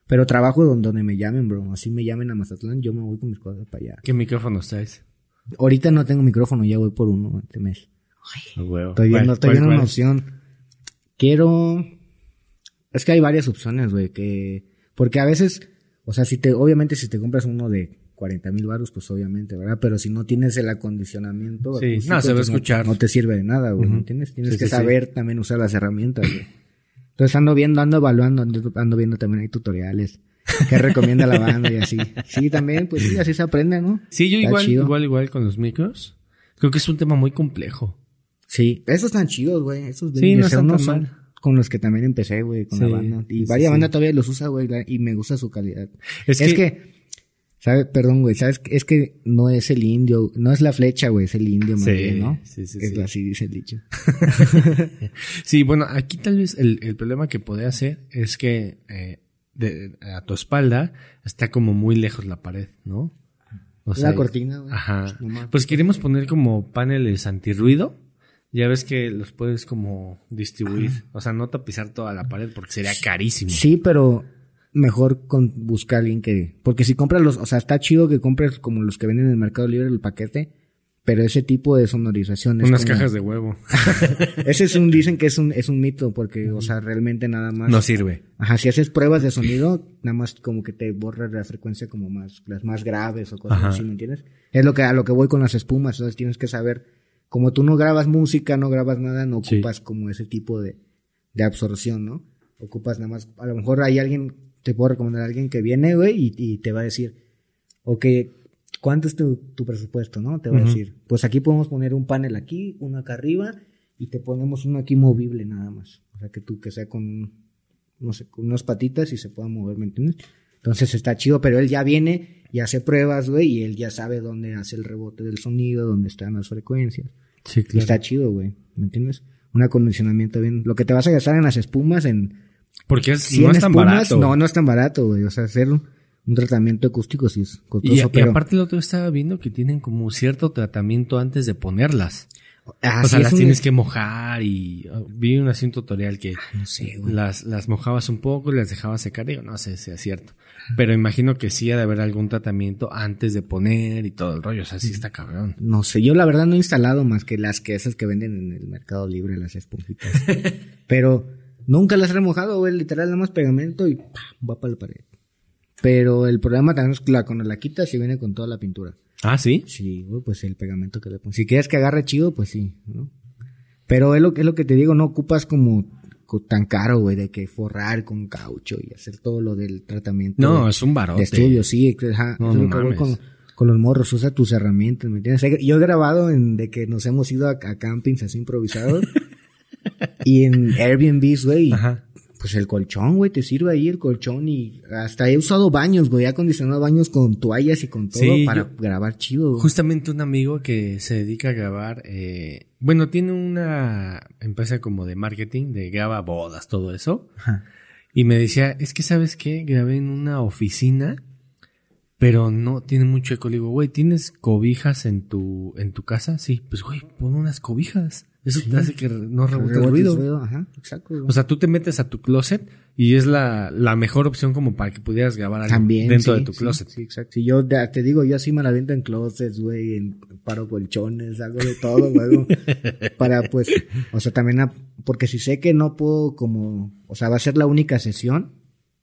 Pero trabajo donde, donde me llamen, bro. Así me llamen a Mazatlán, yo me voy con mis cosas para allá. ¿Qué micrófono estáis? Ahorita no tengo micrófono, ya voy por uno este mes. Ay, estoy viendo, estoy viendo una opción. Quiero es que hay varias opciones, güey, que... Porque a veces, o sea, si te, obviamente si te compras uno de 40 mil baros, pues obviamente, ¿verdad? Pero si no tienes el acondicionamiento, sí, no, se va a pues, escuchar. No, te sirve de nada, güey, ¿me entiendes? Tienes que saber también usar las herramientas, güey. Entonces ando viendo, ando evaluando, ando, viendo también hay tutoriales que recomienda la banda y así. Sí, también, pues sí, así se aprende, ¿no? Sí, yo igual, igual, igual con los micros. Creo que es un tema muy complejo. Sí, esos están chidos, güey. Esos de sí, no están tan mal con los que también empecé, güey, con la banda. Y varias bandas todavía los usa, güey, y me gusta su calidad. Es, que, ¿sabes? Perdón, güey, ¿sabes? Es que no es el indio, no es la flecha, güey, es el indio, más bien, ¿no? Sí, sí, es así dice el dicho. sí, bueno, aquí tal vez el, el problema que puede hacer es que eh, de, a tu espalda está como muy lejos la pared, ¿no? O sea, la cortina, güey. Ajá. Pues queremos poner como paneles antirruido ya ves que los puedes como distribuir, o sea, no tapizar toda la pared porque sería carísimo. Sí, pero mejor con buscar a alguien que, porque si compras los, o sea, está chido que compres como los que venden en el Mercado Libre el paquete, pero ese tipo de sonorización es unas cajas de huevo. ese es un dicen que es un es un mito porque, o sea, realmente nada más no sirve. Ajá, si haces pruebas de sonido, nada más como que te borra la frecuencia como más las más graves o cosas así, ¿me entiendes? Es lo que a lo que voy con las espumas, entonces tienes que saber como tú no grabas música, no grabas nada, no ocupas como ese tipo de, de absorción, ¿no? Ocupas nada más, a lo mejor hay alguien, te puedo recomendar a alguien que viene, güey, y, te va a decir, ok, ¿cuánto es tu, presupuesto, no? Te va a decir, pues aquí podemos poner un panel aquí, uno acá arriba, y te ponemos uno aquí movible nada más. O sea, que tú, que sea con, no sé, con unas patitas y se pueda mover, ¿me entiendes? Entonces está chido, pero él ya viene y hace pruebas, güey, y él ya sabe dónde hace el rebote del sonido, dónde están las frecuencias. Sí, claro. Está chido, güey, ¿me entiendes? Un acondicionamiento bien. Lo que te vas a gastar en las espumas, en... Porque es, no es tan barato. No, no es tan barato, güey. O sea, hacer un, tratamiento acústico sí es costoso, y, y aparte lo otro estaba viendo que tienen como cierto tratamiento antes de ponerlas. Ah, o sea, las tienes que mojar y ah, vi un, así un tutorial que no sé, las, las mojabas un poco y las dejabas secar. Digo, no sé si es cierto. Pero imagino que sí ha de haber algún tratamiento antes de poner y todo el rollo. O sea, sí está cabrón. No sé, yo la verdad no he instalado más que las que esas que venden en el mercado libre, las esponjitas. Pero nunca las he remojado, güey. Literal, nada más pegamento y va para la pared. Pero el problema también es que la, cuando la quitas y viene con toda la pintura. Ah, ¿sí? Sí, güey, pues el pegamento que le pones. Si quieres que agarre chido, pues sí, ¿no? Pero es lo, es lo que te digo, no ocupas como tan caro, güey, de que forrar con caucho y hacer todo lo del tratamiento. No, es un barote. De estudio, sí. No, con, con, los morros, usa tus herramientas, ¿me entiendes? Yo he grabado en, de que nos hemos ido a, a campings así improvisados. y en Airbnb, güey. Ajá. Pues el colchón, güey, te sirve ahí el colchón y hasta he usado baños, güey, he acondicionado baños con toallas y con todo para grabar chido. Justamente un amigo que se dedica a grabar, eh, bueno, tiene una empresa como de marketing, de graba bodas, todo eso. Y me decía, es que sabes qué, grabé en una oficina, pero no tiene mucho eco. Le digo, güey, ¿tienes cobijas en tu, en tu casa? Sí, pues güey, pon unas cobijas. Eso te hace que no rebote el ruido. Ajá, exacto. O sea, tú te metes a tu closet y es la, la mejor opción como para que pudieras grabar algo También. dentro sí, de tu closet. Sí, exacto. Si yo te, digo, yo así me la viento en closets, güey, en paro colchones, hago de todo, güey. para pues, o sea, también, a- porque si sé que no puedo como, o sea, va a ser la única sesión,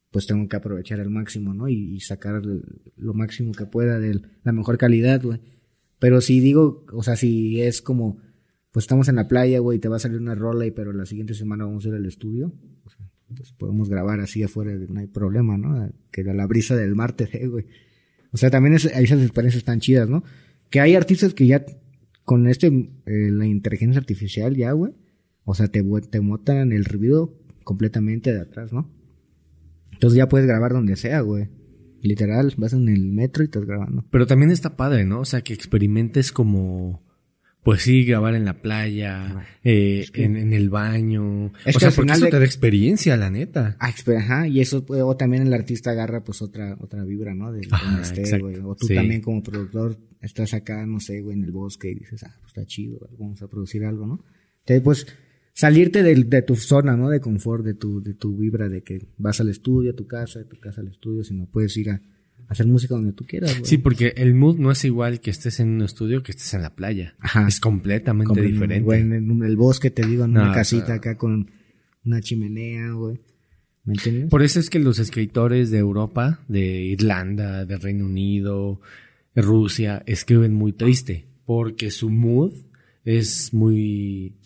pues tengo que aprovechar al máximo, ¿no? Y, y sacar el- lo máximo que pueda de la mejor calidad, güey. Pero si digo, o sea, si es como, pues estamos en la playa, güey, te va a salir una rola y pero la siguiente semana vamos a ir al estudio, o sea, pues podemos grabar así afuera, no hay problema, ¿no? Que la brisa del mar te güey. O sea, también es- esas experiencias están chidas, ¿no? Que hay artistas que ya con este, eh, la inteligencia artificial ya, güey, o sea, te, te mutan el ruido completamente de atrás, ¿no? Entonces ya puedes grabar donde sea, güey. Literal, vas en el metro y estás grabando. Pero también está padre, ¿no? O sea, que experimentes como, pues sí, grabar en la playa, eh, en, en el baño. Es o que sea, al porque eso de- te da experiencia, la neta. Ah, ajá, y eso, puede- o también el artista agarra pues otra, otra vibra, ¿no? De esté, güey. O tú sí. también como productor estás acá, no sé, güey, en el bosque y dices, ah, pues está chido, vamos a producir algo, ¿no? Entonces, pues, salirte del- de, tu zona, ¿no? De confort, de tu, de tu vibra, de que vas al estudio, a tu casa, de tu casa al estudio, sino puedes ir a hacer música donde tú quieras, güey. Sí, porque el mood no es igual que estés en un estudio que estés en la playa. Ajá. Es completamente Como diferente. güey, en, el bosque, te digo, en No, una casita acá con una chimenea, güey. ¿Me entiendes? Por eso es que los escritores de Europa, de Irlanda, de Reino Unido, Rusia, escriben muy triste, porque su mood es muy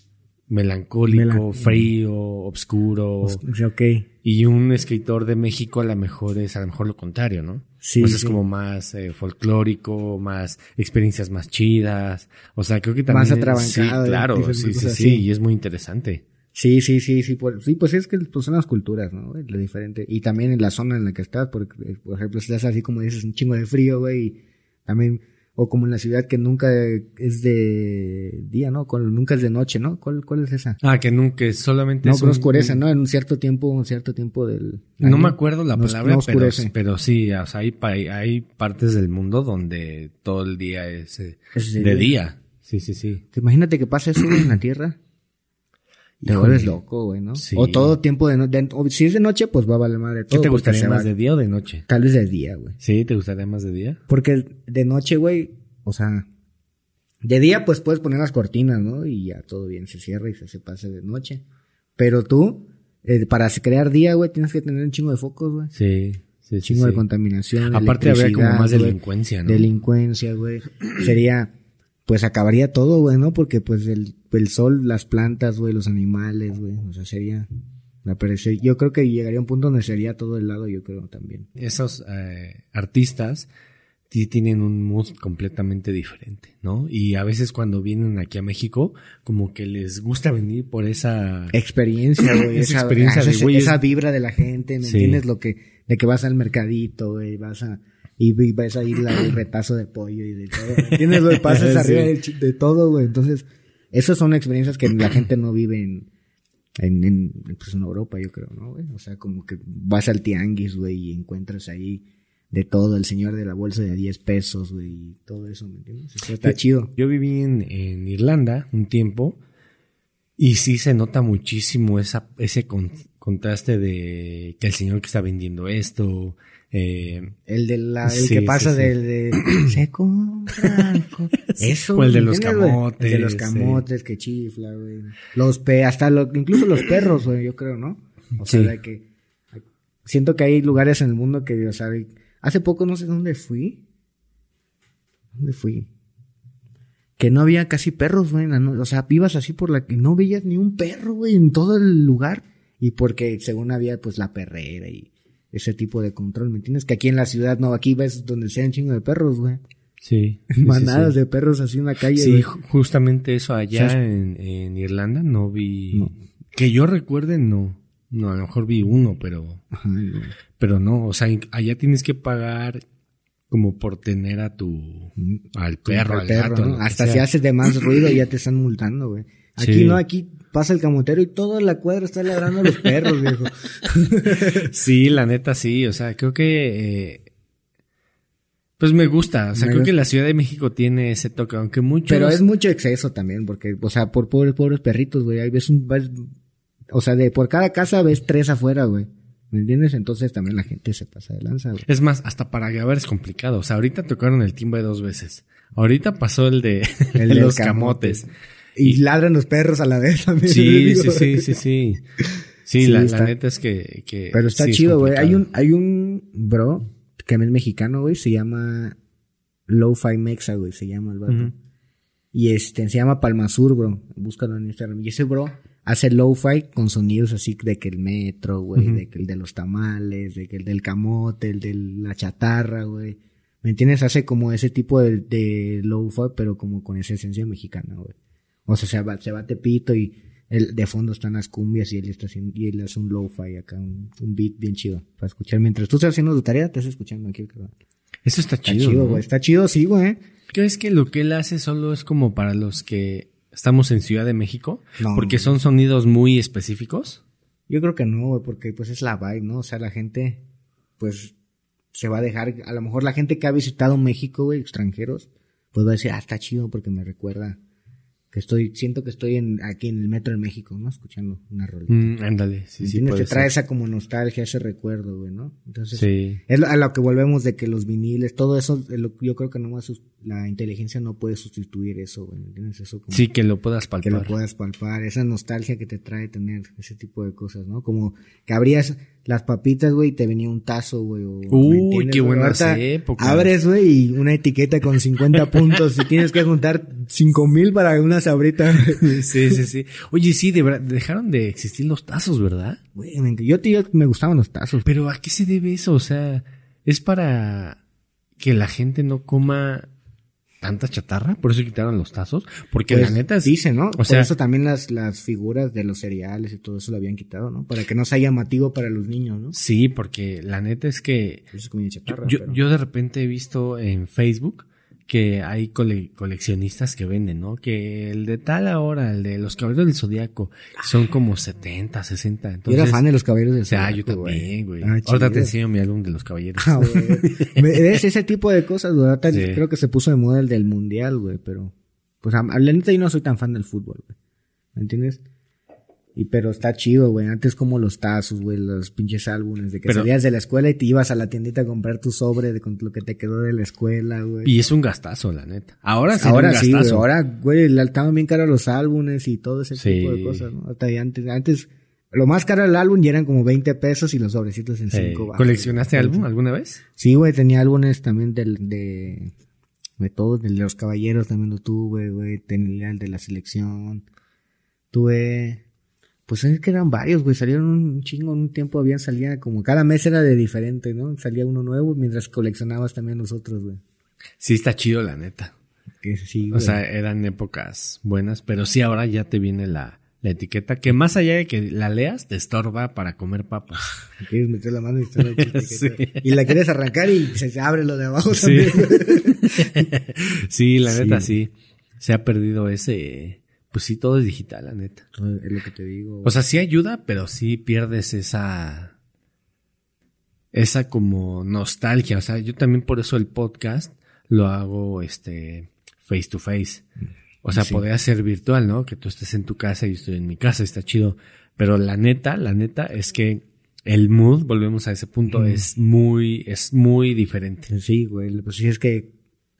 melancólico, Melan- frío, oscuro. O sea, ok. Y un escritor de México a lo mejor es a lo mejor lo contrario, ¿no? Sí, Pues es sí. como más eh, folclórico, más experiencias más chidas. O sea, creo que también... Más atrabancado, Sí, claro, sí, sí, sí, y es muy interesante. Sí, sí, sí, sí, por- sí, pues es que pues, son las culturas, ¿no? Lo diferente. Y también en la zona en la que estás, porque, eh, por ejemplo, si estás así como dices, un chingo de frío, güey, y también, o como en la ciudad que nunca es de día, ¿no? Con- nunca es de noche, ¿no? ¿Cuál, cuál es esa? Ah, que nunca, que solamente No, es que no un- oscurece, ¿no? En un cierto tiempo, un cierto tiempo del... No me acuerdo la palabra, no pero, sí, o sea, hay, pa- hay partes del mundo donde todo el día es eh, Es de de día. día. Sí, sí, sí. ¿Te Imagínate que pasa eso en la Tierra. Te vuelves loco, güey, ¿no? Sí. O todo tiempo de noche. Si es de noche, pues va a valer madre ¿Qué todo. te porque gustaría más va- de día o de noche? Tal vez de día, güey. Sí, ¿te gustaría más de día? Porque de noche, güey, o sea, de día pues puedes poner las cortinas, ¿no? Y ya todo bien, se cierra y se, se pasa de noche. Pero tú, eh, para crear día, güey, tienes que tener un chingo de focos, güey. Sí, sí, chingo de sí. contaminación. Aparte habría como más delincuencia, ¿no? Delincuencia, güey. Sería, pues acabaría todo, güey, ¿no? Porque pues el, el sol, las plantas, güey, los animales, güey. O sea, sería... Yo creo que llegaría a un punto donde sería todo el lado, yo creo también. Esos eh, artistas sí tienen un mood completamente diferente, ¿no? Y a veces cuando vienen aquí a México, como que les gusta venir por esa... experiencia, güey. Esa esa, experiencia esa, de, esa es- vibra de la gente, ¿me Sí. entiendes? Lo que, de que vas al mercadito, güey, vas a, y, y vas a ir al retazo de pollo y de todo, ¿me entiendes? Güey, pasas Sí. arriba de, de todo, güey. Entonces, esas son experiencias que la gente no vive en, en, en, pues en Europa, yo creo, ¿no, güey? O sea, como que vas al tianguis, güey, y encuentras ahí de todo, el señor de la bolsa de 10 pesos, güey, y todo eso, ¿me entiendes? Está chido. Yo viví en, en Irlanda un tiempo y sí se nota muchísimo esa, ese con- contraste de que el señor que está vendiendo esto, eh, El de la, el Sí, que pasa sí, sí. del de se Eso. O el de ¿me los camotes, El de los camotes que chifla, güey. Los pe, hasta lo, incluso los perros, güey, yo creo, ¿no? O sea, de que siento que hay lugares en el mundo que, o sea, hace poco no sé dónde fui. ¿Dónde fui? Que no había casi perros, güey. O sea, ibas así por la que no veías ni un perro, güey, en todo el lugar. Y porque según había, pues, la perrera y ese tipo de control, ¿me entiendes? Que aquí en la ciudad, no, aquí ves donde sean chingo de perros, güey. sí. Manadas sí. de perros así en la calle, Sí, güey. justamente eso allá en, en Irlanda no vi. No. Que yo recuerde, no. No, a lo mejor vi uno, pero, Ajá, pero no. O sea, allá tienes que pagar como por tener a tu, al perro, Al al perro, gato. ¿no? Hasta si haces de más ruido ya te están multando, güey. Aquí Sí. no, aquí pasa el camotero y toda la cuadra está ladrando a los perros, viejo. Sí, la neta sí, o sea, creo que eh, pues me gusta, o sea, Me creo gusta. que la Ciudad de México tiene ese toque, aunque muchos Pero es mucho exceso también, porque, o sea, por pobres, pobres perritos, güey, ahí ves un, ves- o sea, de por cada casa ves tres afuera, güey. ¿Me entiendes? Entonces también la gente se pasa de lanza, güey. Es más, hasta para grabar es complicado. O sea, ahorita tocaron el timbre dos veces. Ahorita pasó el de, El de del los camote. camotes. Y ladran los perros a la vez también. Sí, sí, sí, sí, sí. Sí, Sí, la, neta es que... que Pero está sí chido, güey. Hay un, hay un bro que es mexicano, güey, se llama Lo-Fi Mexa, güey, se llama el vato. Y este, se llama Palmasur, bro. Búscalo en Instagram. Y ese bro hace lo-fi con sonidos así de que el metro, güey, de que el de los tamales, de que el del camote, el de la chatarra, güey. ¿Me entiendes? Hace como ese tipo de, de lo-fi, pero como con esa esencia mexicana, güey. O sea, se va, se va a Tepito y el, de fondo están las cumbias y él está haciendo, y él hace un lo-fi acá, un, un beat bien chido para escuchar. Mientras tú estás haciendo tu tarea, te estás escuchando aquí el cabrón. Eso está Está chido, chido, ¿no? güey. Está chido, sí, güey. ¿Crees que lo que él hace solo es como para los que estamos en Ciudad de México? No. Porque son sonidos muy específicos. Yo creo que no, güey, porque pues es la vibe, ¿no? O sea, la gente, pues, se va a dejar, a lo mejor la gente que ha visitado México, güey, extranjeros, pues va a decir, ah, está chido porque me recuerda que estoy, siento que estoy en, aquí en el metro de México, ¿no? Escuchando una rolita. Mm, ándale, sí, sí, puede Te trae ser. esa como nostalgia, ese recuerdo, güey, ¿no? Entonces, Sí. es a lo que volvemos de que los viniles, todo eso, yo creo que nomás la inteligencia no puede sustituir eso, güey, ¿entiendes? Eso como Sí, que lo puedas que palpar. lo puedas palpar, esa nostalgia que te trae tener ese tipo de cosas, ¿no? Como que abrías las papitas, güey, y te venía un tazo, güey. Uy, ¿me entiendes, qué buenas épocas. Abres, güey, y una etiqueta con 50 puntos y tienes que juntar 5 mil para una sabrita. Sí, sí, sí. Oye, sí, de verdad, dejaron de existir los tazos, ¿verdad? Güey, yo, te- yo me gustaban los tazos. Pero ¿a qué se debe eso? O sea, ¿es para que la gente no coma tanta chatarra? ¿Por eso quitaron los tazos? Porque Pues, la neta es... dice, ¿no? o Por sea- eso también las, las figuras de los cereales y todo eso lo habían quitado, ¿no? Para que no sea llamativo para los niños, ¿no? Sí, porque la neta es que Eso es comida chatarra. yo, pero- yo de repente he visto en Facebook que hay cole- coleccionistas que venden, ¿no? Que el de tal ahora, el de los caballeros del zodiaco, son como 70, 60. Yo Entonces, era fan de los caballeros del O sea, yo Zodiaco, también, güey. Ah, Ahorita te enseño mi álbum de los caballeros. Ah, ¿Ves? Ese tipo de cosas, güey. Sí. Creo que se puso de moda el del mundial, güey, pero... Pues la neta yo no soy tan fan del fútbol, güey. ¿Me entiendes? Y pero está chido, güey. Antes como los tazos, güey, los pinches álbumes de que Pero- salías de la escuela y te ibas a la tiendita a comprar tu sobre de con lo que te quedó de la escuela, güey. Y es un gastazo, la neta. Ahora sí, Ahora un sí, gastazo. Ahora, güey, le estaban bien caros los álbumes y todo ese Sí. tipo de cosas, ¿no? Hasta antes, antes, lo más caro del álbum ya eran como 20 pesos y los sobrecitos en Eh, 5 ¿Coleccionaste álbum alguna vez? Sí, güey, tenía álbumes también del, de, de todos, de los caballeros también lo tuve, güey, tenía el de la selección, tuve, pues es que eran varios, güey, salieron un chingo, en un tiempo habían salía como, cada mes era de diferente, ¿no? Salía uno nuevo mientras coleccionabas también los otros, güey. Sí, está chido, la neta. Sí, O sea, eran épocas buenas, pero sí ahora ya te viene la, la etiqueta que más allá de que la leas, te estorba para comer papas. Quieres meter la mano y, está la etiqueta. Sí. y la quieres arrancar y se te abre lo de abajo Sí. también. sí, la neta sí. Se ha perdido ese... Pues sí, todo es digital, la neta. es lo que te digo. O sea, sí ayuda, pero sí pierdes esa... Esa como nostalgia. O sea, yo también por eso el podcast lo hago este face to face. O sea, Sí. podría ser virtual, ¿no? Que tú estés en tu casa y yo estoy en mi casa, está chido. Pero la neta, la neta es que el mood, volvemos a ese punto, es muy, es muy diferente. Sí, güey, pues sí es que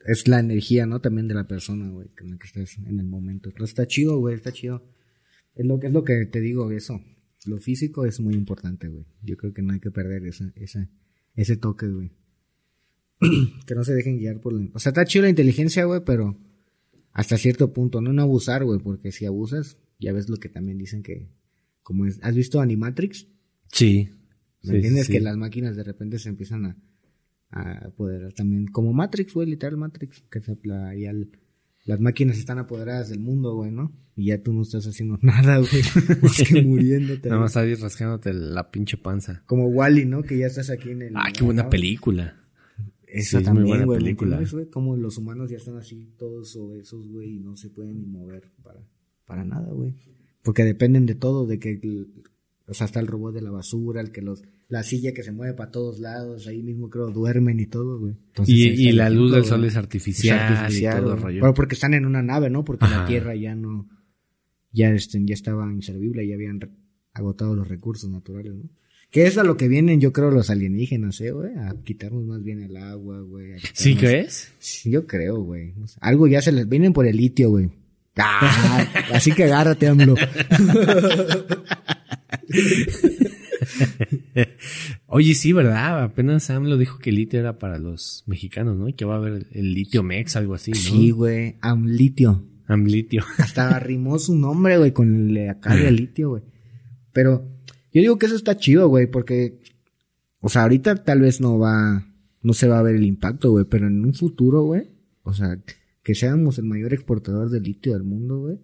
es la energía, ¿no? También de la persona, güey, con la que estás en el momento. Pero está chido, güey, está chido. Es lo que es lo que te digo, eso. Lo físico es muy importante, güey. Yo creo que no hay que perder esa, esa, ese toque, güey. que no se dejen guiar por la... O sea, está chido la inteligencia, güey, pero hasta cierto punto, no, no abusar, güey, porque si abusas, ya ves lo que también dicen que, como es, ¿has visto Animatrix? Sí. ¿Me Sí, entiendes? sí, Que las máquinas de repente se empiezan a, a apoderar también. Como Matrix, güey, literal Matrix. Que se, la- ya el- las máquinas están apoderadas del mundo, güey, ¿no? Y ya tú no estás haciendo nada, güey. Más que muriéndote. Nada más ahí rascándote la pinche panza. Como Wally, ¿no? Que ya estás aquí en el. Ah, qué buena película. Esa Sí, es muy también, buena güey. ¿me película. güey? Como los humanos ya están así, todos obesos, güey, y no se pueden ni mover para Para nada, güey. Porque dependen de todo, de que, o sea, está el robot de la basura, el que los, la silla que se mueve para todos lados, ahí mismo creo duermen y todo, güey. y, la luz del sol es artificial, y todo el rollo. Bueno, porque están en una nave, ¿no? Porque la Tierra ya no, ya, este, ya estaba inservible, ya habían agotado los recursos naturales, ¿no? Que es a lo que vienen, yo creo, los alienígenas, ¿eh, güey? A quitarnos más bien el agua, güey. ¿Sí crees? Sí, yo creo, güey. algo ya se les... Vienen por el litio, güey. Ah, así que agárrate, AMLO. Oye, sí, ¿verdad? Apenas AMLO dijo que el litio era para los mexicanos, ¿no? Y que va a haber el litio mex, algo así, ¿no? Sí, güey. Amlitio. Amlitio. Hasta arrimó su nombre, güey, con el acá de litio, güey. Pero yo digo que eso está chido, güey, porque, o sea, ahorita tal vez no va, no se va a ver el impacto, güey, pero en un futuro, güey, o sea, que seamos el mayor exportador de litio del mundo, güey.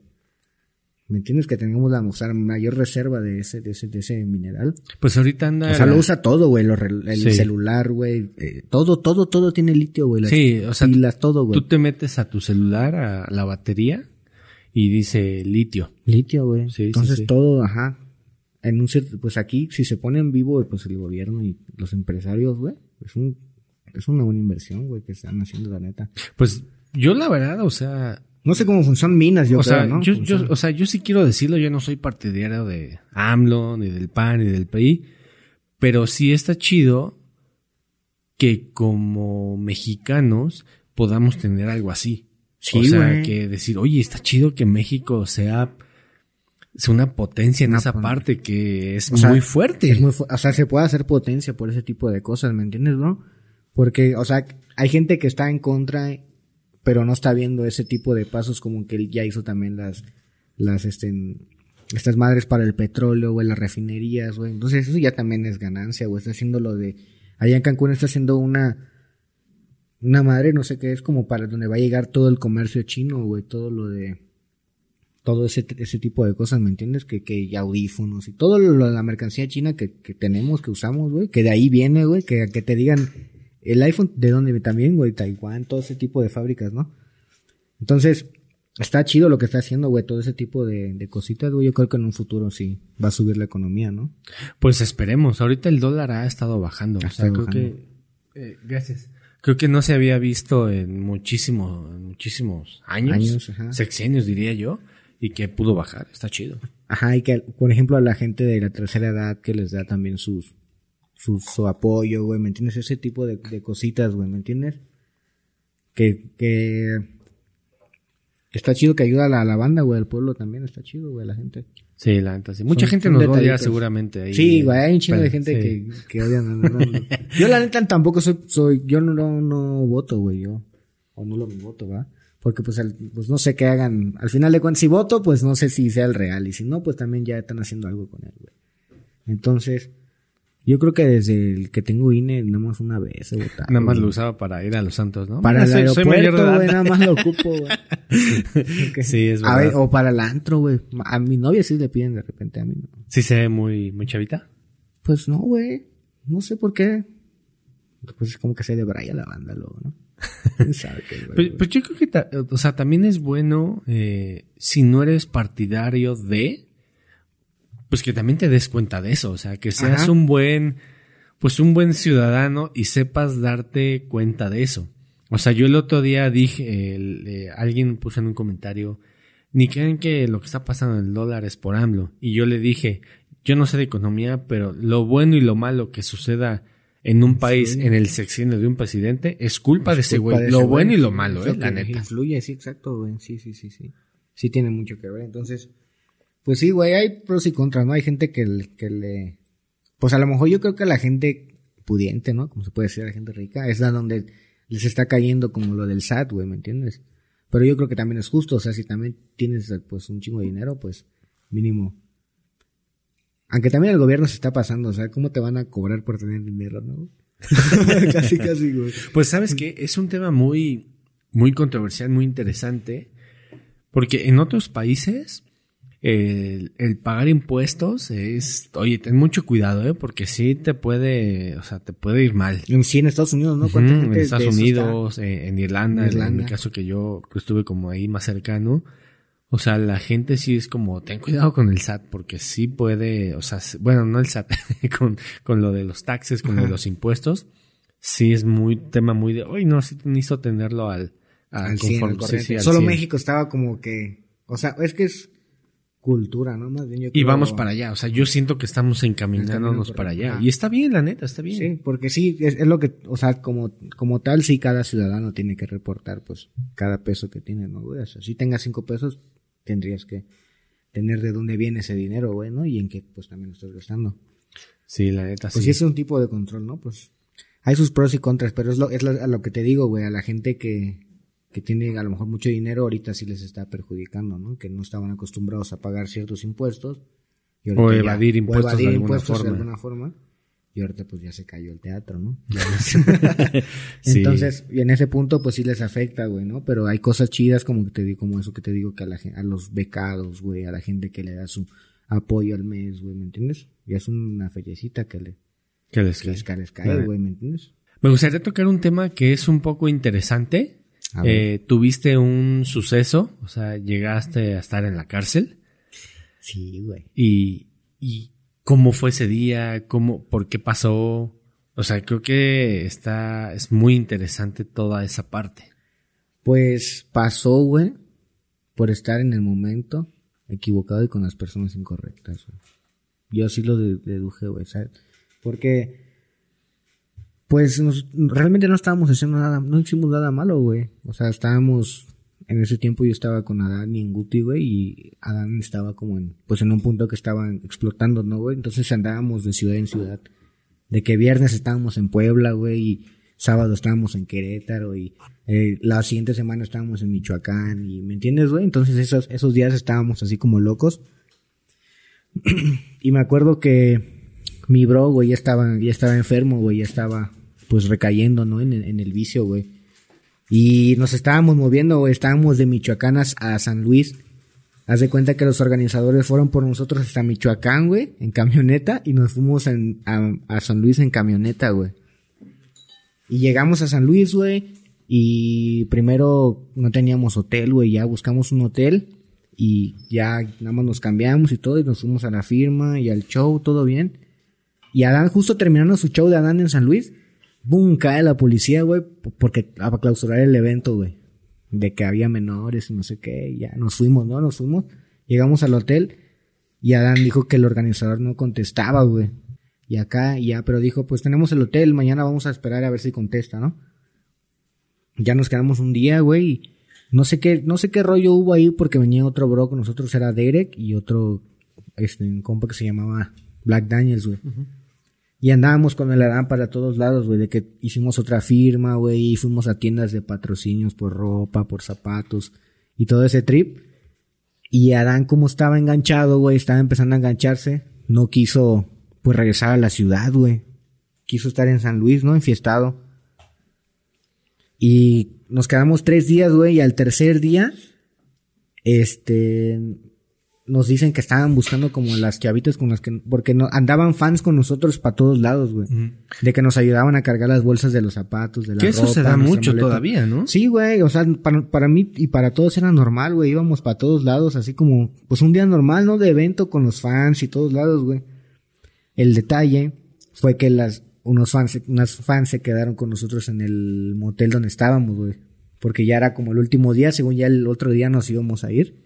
¿Me entiendes? Que tengamos la mayor reserva de ese, de ese, de ese mineral. Pues ahorita anda. O sea, lo usa todo, güey. El celular, güey. Eh, todo, todo, todo tiene litio, güey. Sí, o sea. todo, güey. Tú te metes a tu celular, a la batería, y dice litio. Litio, güey. Sí, Entonces todo, ajá en un pues aquí si se pone en vivo pues el gobierno y los empresarios, güey, es un es una buena inversión, güey, que están haciendo la neta. Pues yo la verdad, o sea, no sé cómo funcionan minas, yo o creo, sea, ¿no? Yo, yo, o sea, yo sí quiero decirlo, yo no soy partidario de AMLO, ni del PAN, ni del PRI, pero sí está chido que como mexicanos podamos tener algo así. Sí, o sea, que decir, oye, está chido que México sea es una potencia en esa parte que es muy fuerte. Es muy o sea, se puede hacer potencia por ese tipo de cosas, ¿me entiendes, no? Porque, o sea, hay gente que está en contra, pero no está viendo ese tipo de pasos como que él ya hizo también las, las, este, estas madres para el petróleo, güey, las refinerías, güey. Entonces eso ya también es ganancia, güey. Está haciendo lo de, allá en Cancún está haciendo una, una madre, no sé qué es, como para donde va a llegar todo el comercio chino, güey, todo lo de, todo ese, ese tipo de cosas, ¿me entiendes? Que, que audífonos y todo lo de la mercancía china que, que tenemos, que usamos, güey, que de ahí viene, güey, que, que te digan el iPhone, ¿de dónde también, güey? Taiwán, todo ese tipo de fábricas, ¿no? Entonces, está chido lo que está haciendo, güey, todo ese tipo de, de cositas, güey. Yo creo que en un futuro sí va a subir la economía, ¿no? Pues esperemos. Ahorita el dólar ha estado bajando. o sea, creo que... Eh, gracias. Creo que no se había visto en muchísimo, muchísimos años, años sexenios diría yo y que pudo bajar. Está chido. Ajá, y que, por ejemplo, a la gente de la tercera edad que les da también sus, su, apoyo, güey, ¿me entiendes? Ese tipo de, cositas, güey, ¿me entiendes? Que, que, está chido que ayuda a la, banda, güey, al pueblo también, está chido, güey, la gente. Sí, la neta, sí. Mucha gente nos odia seguramente ahí. Sí, güey, hay un chingo de gente que, que odian. yo la neta tampoco soy, soy, yo no, no, no voto, güey, yo. O no lo voto, ¿va? porque pues, pues no sé qué hagan. Al final de cuentas, si voto, pues no sé si sea el real. Y si no, pues también ya están haciendo algo con él, güey. Entonces, yo creo que desde el que tengo INE, nada más una vez he votado. Nada más lo usaba para ir a Los Santos, ¿no? Para el aeropuerto, güey, nada más lo ocupo, güey. Sí, es verdad. A ver, o para el antro, güey. A mi novia sí le piden de repente, a mí no. ¿Sí se ve muy, muy chavita? Pues no, güey. No sé por qué. Pues es como que se debraya la banda luego, ¿no? pues, pues, yo creo que, o sea, también es bueno, eh, si no eres partidario de, pues que también te des cuenta de eso, o sea, que seas un buen, pues un buen ciudadano y sepas darte cuenta de eso. O sea, yo el otro día dije, eh, alguien puso en un comentario, ni creen que lo que está pasando en el dólar es por AMLO. Y yo le dije, yo no sé de economía, pero lo bueno y lo malo que suceda en un país, en el sexenio de un presidente, es culpa de ese güey. Lo bueno y lo malo, eh, la neta. Influye, sí, exacto, güey. Sí, sí, sí, sí. Sí tiene mucho que ver. Entonces, pues sí, güey, hay pros y contras, ¿no? Hay gente que, le... Pues a lo mejor yo creo que la gente pudiente, ¿no? Como se puede decir, la gente rica, es la donde les está cayendo como lo del SAT, güey, ¿me entiendes? Pero yo creo que también es justo, o sea, si también tienes pues un chingo de dinero, pues mínimo aunque también el gobierno se está pasando, o sea, ¿cómo te van a cobrar por tener dinero, no? casi, casi, güey. Pues sabes que es un tema muy, muy controversial, muy interesante, porque en otros países el, pagar impuestos es, oye, ten mucho cuidado, ¿eh? Porque sí te puede, o sea, te puede ir mal. Sí, en Estados Unidos, ¿no? en Estados Unidos, eh, en Irlanda, en mi caso que yo estuve como ahí más cercano, O sea, la gente sí es como, ten cuidado con el SAT, porque sí puede, o sea, bueno, no el SAT, con, con lo de los taxes, con lo de los impuestos, sí es muy, tema muy de, uy, no, sí necesito tenerlo al, al, Solo México estaba como que, o sea, es que es cultura, ¿no? Más bien Y vamos para allá, o sea, yo siento que estamos encaminándonos para allá. Y está bien, la neta, está bien. Sí, porque sí, es, es, lo que, o sea, como, como tal, sí cada ciudadano tiene que reportar, pues, cada peso que tiene, ¿no, güey? O sea, si tenga cinco pesos, tendrías que tener de dónde viene ese dinero, güey, ¿no? Y en qué, pues, también lo estás gastando. Sí, la neta, pues sí. es un tipo de control, ¿no? Pues, hay sus pros y contras, pero es lo, es lo, a lo que te digo, güey, a la gente que, que tiene a lo mejor mucho dinero, ahorita sí les está perjudicando, ¿no? Que no estaban acostumbrados a pagar ciertos impuestos. o evadir impuestos, o evadir de, alguna impuestos de alguna forma y ahorita pues ya se cayó el teatro, ¿no? Entonces, y en ese punto pues sí les afecta, güey, ¿no? Pero hay cosas chidas como que te digo, como eso que te digo que a la a los becados, güey, a la gente que le da su apoyo al mes, güey, ¿me entiendes? Y es una fellecita que le que les, cae, güey, ¿me entiendes? Me gustaría tocar un tema que es un poco interesante. Eh, tuviste un suceso, o sea, llegaste a estar en la cárcel. Sí, güey. Y, y cómo fue ese día, cómo, por qué pasó. O sea, creo que está, es muy interesante toda esa parte. Pues pasó, güey, por estar en el momento equivocado y con las personas incorrectas. Güey. Yo así lo deduje, güey, ¿sabes? Porque, pues, realmente no estábamos haciendo nada, no hicimos nada malo, güey. O sea, estábamos en ese tiempo yo estaba con Adán y en Guti, güey, y Adán estaba como en, pues en un punto que estaban explotando, ¿no, güey? Entonces andábamos de ciudad en ciudad. De que viernes estábamos en Puebla, güey, y sábado estábamos en Querétaro, y eh, la siguiente semana estábamos en Michoacán, y ¿me entiendes, güey? Entonces esos, esos días estábamos así como locos. y me acuerdo que mi bro, güey, ya estaba, ya estaba enfermo, güey, ya estaba, pues recayendo, ¿no? En, en el vicio, güey. Y nos estábamos moviendo, güey, estábamos de Michoacán a San Luis. Haz de cuenta que los organizadores fueron por nosotros hasta Michoacán, güey, en camioneta, y nos fuimos a, San Luis en camioneta, güey. Y llegamos a San Luis, güey, y primero no teníamos hotel, güey, ya buscamos un hotel, y ya nada más nos cambiamos y todo, y nos fuimos a la firma y al show, todo bien. Y Adán, justo terminando su show de Adán en San Luis, boom, cae la policía, güey, porque a clausurar el evento, güey. De que había menores y no sé qué, ya nos fuimos, ¿no? Nos fuimos, llegamos al hotel y Adán dijo que el organizador no contestaba, güey. Y acá, ya, pero dijo, pues tenemos el hotel, mañana vamos a esperar a ver si contesta, ¿no? Ya nos quedamos un día, güey, no sé qué, no sé qué rollo hubo ahí porque venía otro bro con nosotros, era Derek y otro, este, un compa que se llamaba Black Daniels, güey. Y andábamos con el Adán para todos lados, güey, de que hicimos otra firma, güey, y fuimos a tiendas de patrocinios por ropa, por zapatos y todo ese trip. Y Adán, como estaba enganchado, güey, estaba empezando a engancharse, no quiso, pues, regresar a la ciudad, güey. Quiso estar en San Luis, ¿no? Enfiestado. Y nos quedamos tres días, güey, y al tercer día, este, nos dicen que estaban buscando como las chavitas con las que, porque no, andaban fans con nosotros para todos lados, güey. De que nos ayudaban a cargar las bolsas de los zapatos, de la que eso se da mucho todavía, ¿no? Sí, güey, o sea, para, para mí y para todos era normal, güey. Íbamos para todos lados, así como, pues un día normal, ¿no? De evento con los fans y todos lados, güey. El detalle fue que las, unos fans, unas fans se quedaron con nosotros en el motel donde estábamos, güey. Porque ya era como el último día, según ya el otro día nos íbamos a ir.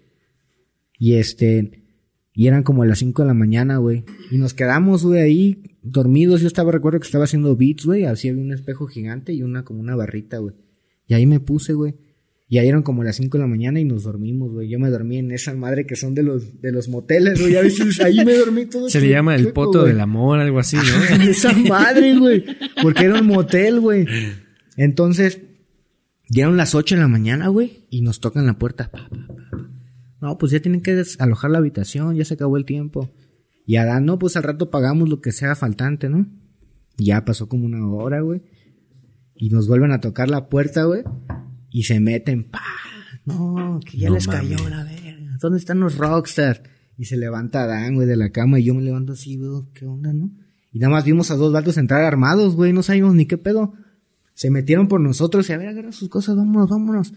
Y este, y eran como a las 5 de la mañana, güey. Y nos quedamos, güey, ahí dormidos. Yo estaba, recuerdo que estaba haciendo beats, güey. Así había un espejo gigante y una como una barrita, güey. Y ahí me puse, güey. Y ahí eran como las 5 de la mañana y nos dormimos, güey. Yo me dormí en esa madre que son de los, de los moteles, güey. A veces ahí me dormí todo. Se le llama el poto del amor, algo así, ¿no? esa madre, güey. Porque era un motel, güey. Entonces, dieron las 8 de la mañana, güey. Y nos tocan la puerta. Pa, no, pues ya tienen que desalojar la habitación, ya se acabó el tiempo. Y Adán, no, pues al rato pagamos lo que sea faltante, ¿no? ya pasó como una hora, güey. Y nos vuelven a tocar la puerta, güey. Y se meten, pa. No, que ya les cayó la verga. ¿Dónde están los rockstars? Y se levanta Adán, güey, de la cama. Y yo me levanto así, güey, ¿qué onda, no? Y nada más vimos a dos vatos entrar armados, güey. No sabíamos ni qué pedo. Se metieron por nosotros y a ver, agarra sus cosas, vámonos, vámonos.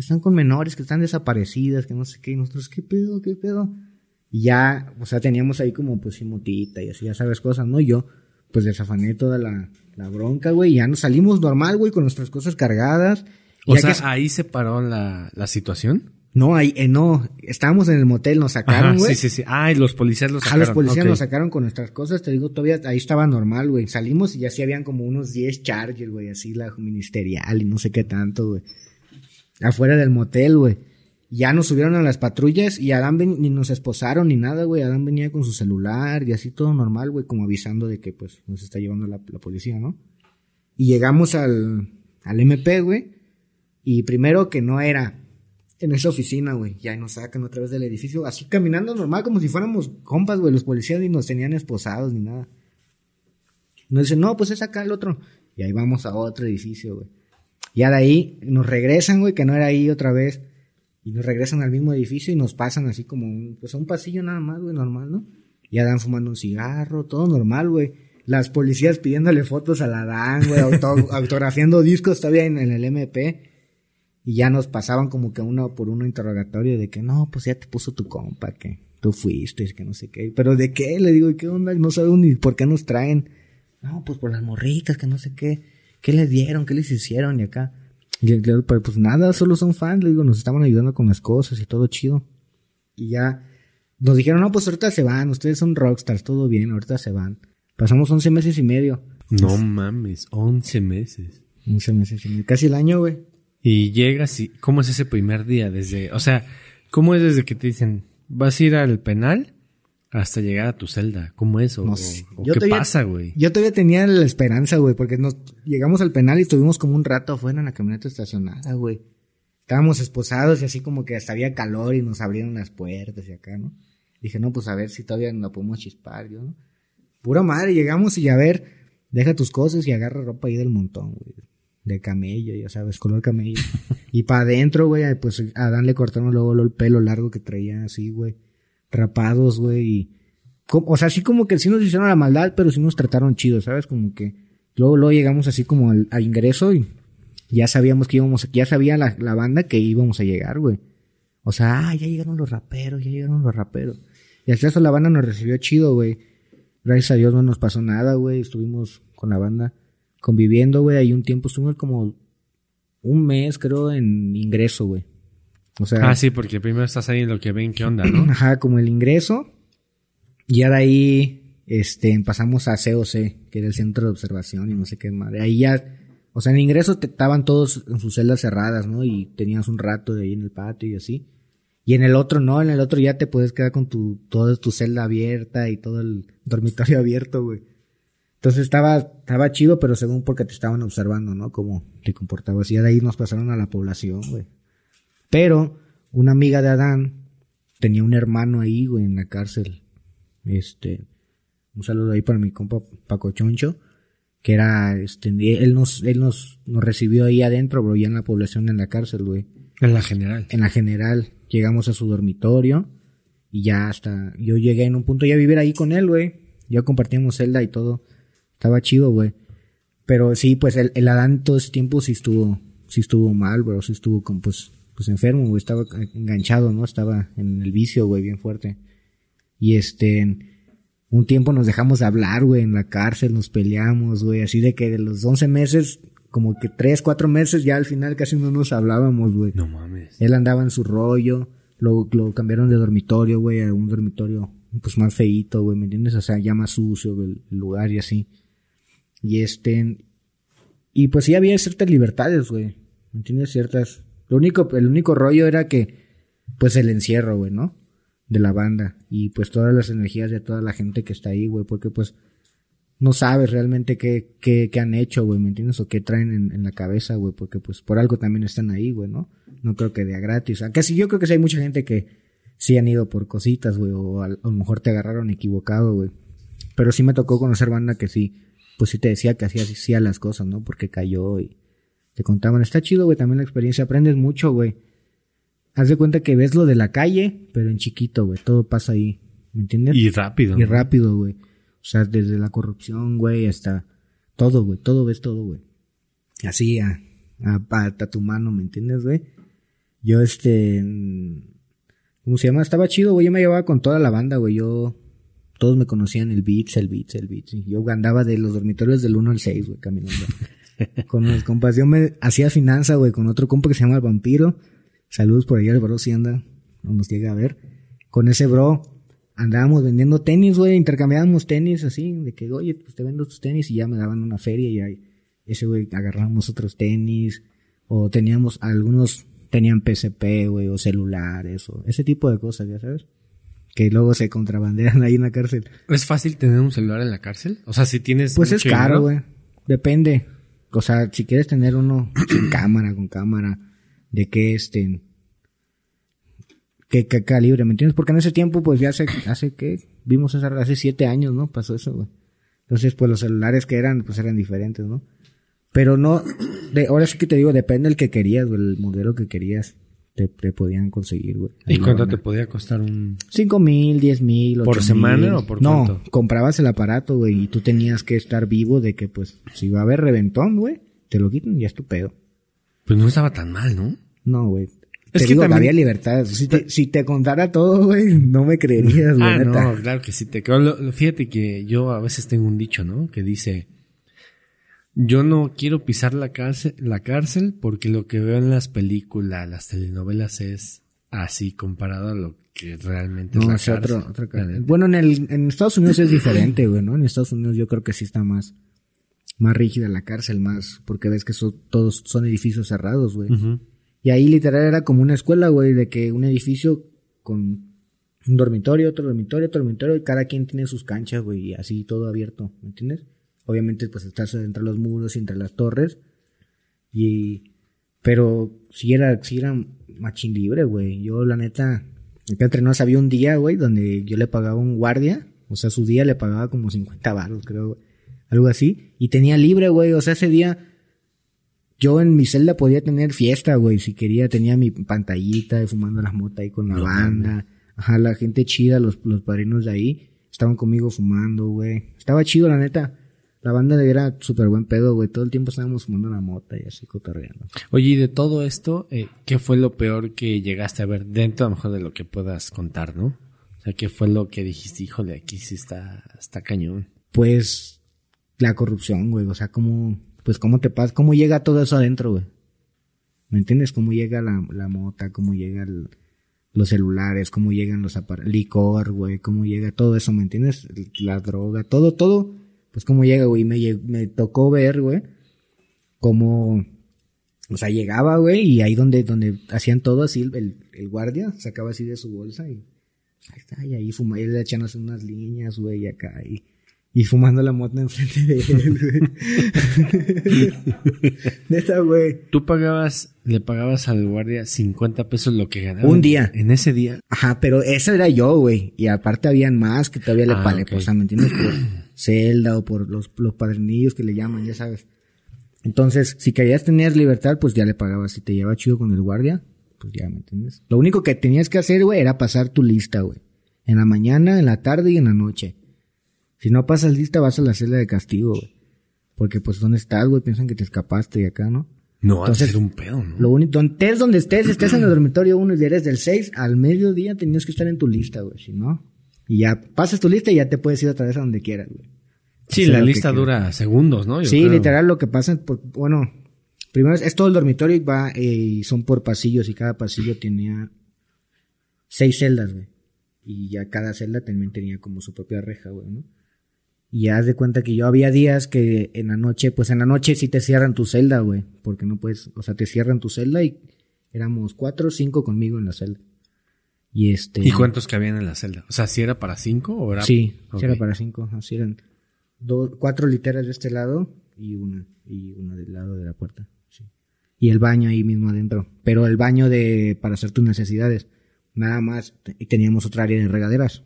Están con menores, que están desaparecidas, que no sé qué, y nosotros, ¿qué pedo, qué pedo? Y ya, o sea, teníamos ahí como pues motita y así, ya sabes cosas, ¿no? Y yo, pues desafané toda la, la bronca, güey, y ya nos salimos normal, güey, con nuestras cosas cargadas. O sea, que- ahí se paró la, la situación. no, ahí, eh, no, estábamos en el motel, nos sacaron, güey. sí, sí, sí. Ah, y los policías los sacaron. los policías ok. nos sacaron con nuestras cosas, te digo, todavía ahí estaba normal, güey. Salimos y ya sí habían como unos 10 chargers, güey, así la ministerial y no sé qué tanto, güey. Afuera del motel, güey. Ya nos subieron a las patrullas y Adán ni nos esposaron ni nada, güey. Adán venía con su celular y así todo normal, güey, como avisando de que pues nos está llevando la, la policía, ¿no? Y llegamos al, al MP, güey. Y primero que no era en esa oficina, güey. Ya nos sacan otra vez del edificio, así caminando normal, como si fuéramos compas, güey. Los policías ni nos tenían esposados ni nada. Nos dicen, no, pues es acá el otro. Y ahí vamos a otro edificio, güey. Ya de ahí nos regresan, güey, que no era ahí otra vez. Y nos regresan al mismo edificio y nos pasan así como un, pues a un pasillo nada más, güey, normal, ¿no? Ya dan fumando un cigarro, todo normal, güey. Las policías pidiéndole fotos a la Dan, güey, auto- autografiando discos todavía en, en el MP. Y ya nos pasaban como que uno por uno interrogatorio de que no, pues ya te puso tu compa, que tú fuiste, que no sé qué. Pero de qué, le digo, ¿y qué onda? No sabemos ni por qué nos traen. No, pues por las morritas, que no sé qué. ¿Qué les dieron? ¿Qué les hicieron? Y acá. Y digo, pero pues nada, solo son fans, le digo, nos estaban ayudando con las cosas y todo chido. Y ya nos dijeron, no, pues ahorita se van, ustedes son rockstars, todo bien, ahorita se van. Pasamos 11 meses y medio. No mames, 11 meses. 11 meses y medio, casi el año, güey. Y llegas y... ¿Cómo es ese primer día? Desde... O sea, ¿cómo es desde que te dicen, vas a ir al penal hasta llegar a tu celda? ¿Cómo es? ¿O, No o- sé. o Yo qué todavía- pasa, güey? Yo todavía tenía la esperanza, güey, porque nos llegamos al penal y estuvimos como un rato afuera en la camioneta estacionada, güey. Estábamos esposados y así como que hasta había calor y nos abrieron las puertas y acá, ¿no? Dije, no, pues a ver si todavía nos la podemos chispar, yo, ¿no? Pura madre, llegamos y a ver, deja tus cosas y agarra ropa ahí del montón, güey. De camello, ya sabes, color camello. y para adentro, güey, pues a Adán le cortaron luego el pelo largo que traía así, güey. Rapados, güey, y... O sea, así como que sí nos hicieron la maldad, pero sí nos trataron chido, ¿sabes? Como que luego, luego llegamos así como al, ingreso y ya sabíamos que íbamos, ya sabía la, la banda que íbamos a llegar, güey. O sea, ah, ya llegaron los raperos, ya llegaron los raperos. Y hasta eso la banda nos recibió chido, güey. Gracias a Dios no nos pasó nada, güey. Estuvimos con la banda conviviendo, güey. Ahí un tiempo estuvimos como un mes, creo, en ingreso, güey. O sea, Ah, sí, porque primero estás ahí en lo que ven qué onda, ¿no? Ajá, como el ingreso. Y ya de ahí, este, pasamos a COC, que era el centro de observación y no sé qué madre. Ahí ya, o sea, en el ingreso te, estaban todos en sus celdas cerradas, ¿no? Y tenías un rato de ahí en el patio y así. Y en el otro no, en el otro ya te puedes quedar con tu, toda tu celda abierta y todo el dormitorio abierto, güey. Entonces estaba, estaba chido, pero según porque te estaban observando, ¿no? Cómo te comportabas. Y ya de ahí nos pasaron a la población, güey. Pero una amiga de Adán tenía un hermano ahí, güey, en la cárcel. Este, un saludo ahí para mi compa Paco Choncho, que era, este, él nos, él nos, nos recibió ahí adentro, bro, ya en la población, en la cárcel, güey. En la general. En la general, llegamos a su dormitorio y ya hasta, yo llegué en un punto ya a vivir ahí con él, güey. Ya compartíamos celda y todo. Estaba chido, güey. Pero sí, pues el, el Adán todo ese tiempo sí estuvo, sí estuvo mal, bro, sí estuvo con, pues, pues enfermo, güey, estaba enganchado, ¿no? Estaba en el vicio, güey, bien fuerte. Y este, un tiempo nos dejamos de hablar, güey, en la cárcel, nos peleamos, güey, así de que de los 11 meses, como que 3, 4 meses, ya al final casi no nos hablábamos, güey. No mames. Él andaba en su rollo, lo, lo cambiaron de dormitorio, güey, a un dormitorio, pues más feíto, güey, ¿me entiendes? O sea, ya más sucio el, el lugar y así. Y este, y pues sí había ciertas libertades, güey, ¿me entiendes? Ciertas, lo único, el único rollo era que, pues el encierro, güey, ¿no? De la banda y pues todas las energías de toda la gente que está ahí, güey, porque pues no sabes realmente qué, qué, qué han hecho, güey, ¿me entiendes? O qué traen en, en la cabeza, güey, porque pues por algo también están ahí, güey, ¿no? No creo que de gratis. Aunque sí, yo creo que sí hay mucha gente que sí han ido por cositas, güey, o a, a lo mejor te agarraron equivocado, güey. Pero sí me tocó conocer banda que sí, pues sí te decía que hacía, hacía las cosas, ¿no? Porque cayó y te contaban. Está chido, güey, también la experiencia. Aprendes mucho, güey. Haz de cuenta que ves lo de la calle, pero en chiquito, güey. Todo pasa ahí. ¿Me entiendes? Y rápido. Y rápido, güey. O sea, desde la corrupción, güey, hasta todo, güey. Todo ves todo, güey. Así, a, a, a- a tu mano, ¿me entiendes, güey? Yo, este. ¿Cómo se llama? Estaba chido, güey. Yo me llevaba con toda la banda, güey. Yo. Todos me conocían el Beats, el Beats, el Beats. Yo andaba de los dormitorios del 1 al 6, güey, caminando. con los compas. Yo me hacía finanza, güey, con otro compa que se llama El Vampiro. Saludos por allá, el bro, si anda. No nos llega a ver. Con ese bro andábamos vendiendo tenis, güey. Intercambiábamos tenis así. De que, oye, pues te vendo tus tenis y ya me daban una feria y ahí. Ese, güey, agarrábamos otros tenis. O teníamos algunos tenían PSP, güey, o celulares, o ese tipo de cosas, ya sabes. Que luego se contrabandean ahí en la cárcel. ¿Es fácil tener un celular en la cárcel? O sea, si tienes. Pues es caro, güey. Depende. O sea, si quieres tener uno sin cámara, con cámara, de qué este. ¿Qué, qué calibre, ¿me entiendes? Porque en ese tiempo, pues ya hace, hace que, vimos esa, hace siete años, ¿no? Pasó eso, güey. Entonces, pues los celulares que eran, pues eran diferentes, ¿no? Pero no, de, ahora sí que te digo, depende del que querías, güey, el modelo que querías, te, te podían conseguir, güey. ¿Y cuánto te podía costar un...? Cinco mil, diez mil, ¿Por semana o por No, comprabas el aparato, güey, y tú tenías que estar vivo de que, pues, si va a haber reventón, güey, te lo quitan y ya es tu pedo. Pues no estaba tan mal, ¿no? No, güey. Es te que digo, también... había libertad. Si te, si te contara todo, güey, no me creerías, güey. Ah, no, claro que sí te Fíjate que yo a veces tengo un dicho, ¿no? Que dice yo no quiero pisar la cárcel, la cárcel porque lo que veo en las películas, las telenovelas es así comparado a lo que realmente es la cárcel. bueno, en, el, en Estados Unidos es diferente, güey, ¿no? En Estados Unidos yo creo que sí está más, más rígida la cárcel, más, porque ves que son, todos son edificios cerrados, güey. Y ahí literal era como una escuela, güey, de que un edificio con un dormitorio, otro dormitorio, otro dormitorio, y cada quien tiene sus canchas, güey, y así todo abierto, ¿me entiendes? Obviamente, pues estás entre los muros y entre las torres. Y. Pero si era, si era machín libre, güey. Yo, la neta, acá entre nos había un día, güey, donde yo le pagaba un guardia. O sea, su día le pagaba como 50 baros, creo, Algo así. Y tenía libre, güey. O sea, ese día. Yo en mi celda podía tener fiesta, güey. Si quería, tenía mi pantallita de fumando las motas ahí con la banda. Ajá, la gente chida, los, los padrinos de ahí. Estaban conmigo fumando, güey. Estaba chido, la neta. La banda era súper buen pedo, güey. Todo el tiempo estábamos fumando la mota y así cotorreando. Oye, y de todo esto, eh, ¿qué fue lo peor que llegaste a ver dentro a lo mejor de lo que puedas contar, no? O sea, ¿qué fue lo que dijiste, híjole, aquí sí está, está cañón? Pues, la corrupción, güey. O sea, cómo, pues cómo te pasa, cómo llega todo eso adentro, güey. ¿Me entiendes? Cómo llega la, la mota, cómo llegan los celulares, cómo llegan los aparatos, licor, güey, cómo llega todo eso, ¿me entiendes? La droga, todo, todo pues cómo llega, güey. Me, me tocó ver, güey, cómo, o sea, llegaba, güey, y ahí donde, donde hacían todo así, el, el guardia sacaba así de su bolsa y ahí está, y ahí fumaba, y le echándose unas líneas, güey, acá, y, y fumando la moto enfrente de él, güey. Neta, güey. Tú pagabas, le pagabas al guardia 50 pesos lo que ganaba. Un día. En ese día. Ajá, pero ese era yo, güey. Y aparte habían más que todavía le ah, o sea, ¿me entiendes? celda o por los, los padrinillos que le llaman, ya sabes. Entonces, si querías tener libertad, pues ya le pagabas. Si te llevaba chido con el guardia, pues ya, ¿me entiendes? Lo único que tenías que hacer, güey, era pasar tu lista, güey. En la mañana, en la tarde y en la noche. Si no pasas lista, vas a la celda de castigo, güey. Porque, pues, ¿dónde estás, güey? Piensan que te escapaste y acá, ¿no? No, Entonces, es un pedo, ¿no? Lo único, donde estés donde estés, estés en el dormitorio 1 y eres del 6, al mediodía tenías que estar en tu lista, güey. Si no, y ya pasas tu lista y ya te puedes ir otra vez a donde quieras, güey. Sí, la lista dura segundos, ¿no? sí, literal lo que pasa, por, bueno, primero es, todo el dormitorio y va, eh, y son por pasillos y cada pasillo tenía seis celdas, güey. Y ya cada celda también tenía como su propia reja, güey, ¿no? Y ya haz de cuenta que yo había días que en la noche, pues en la noche sí te cierran tu celda, güey. Porque no puedes, o sea, te cierran tu celda y éramos cuatro o cinco conmigo en la celda. Y este. ¿Y cuántos que habían en la celda? O sea, ¿si era para cinco o era? Sí, sí era para cinco. Así eran dos, cuatro literas de este lado y una, y una del lado de la puerta. Sí. Y el baño ahí mismo adentro. Pero el baño de, para hacer tus necesidades. Nada más. Y teníamos otra área de regaderas.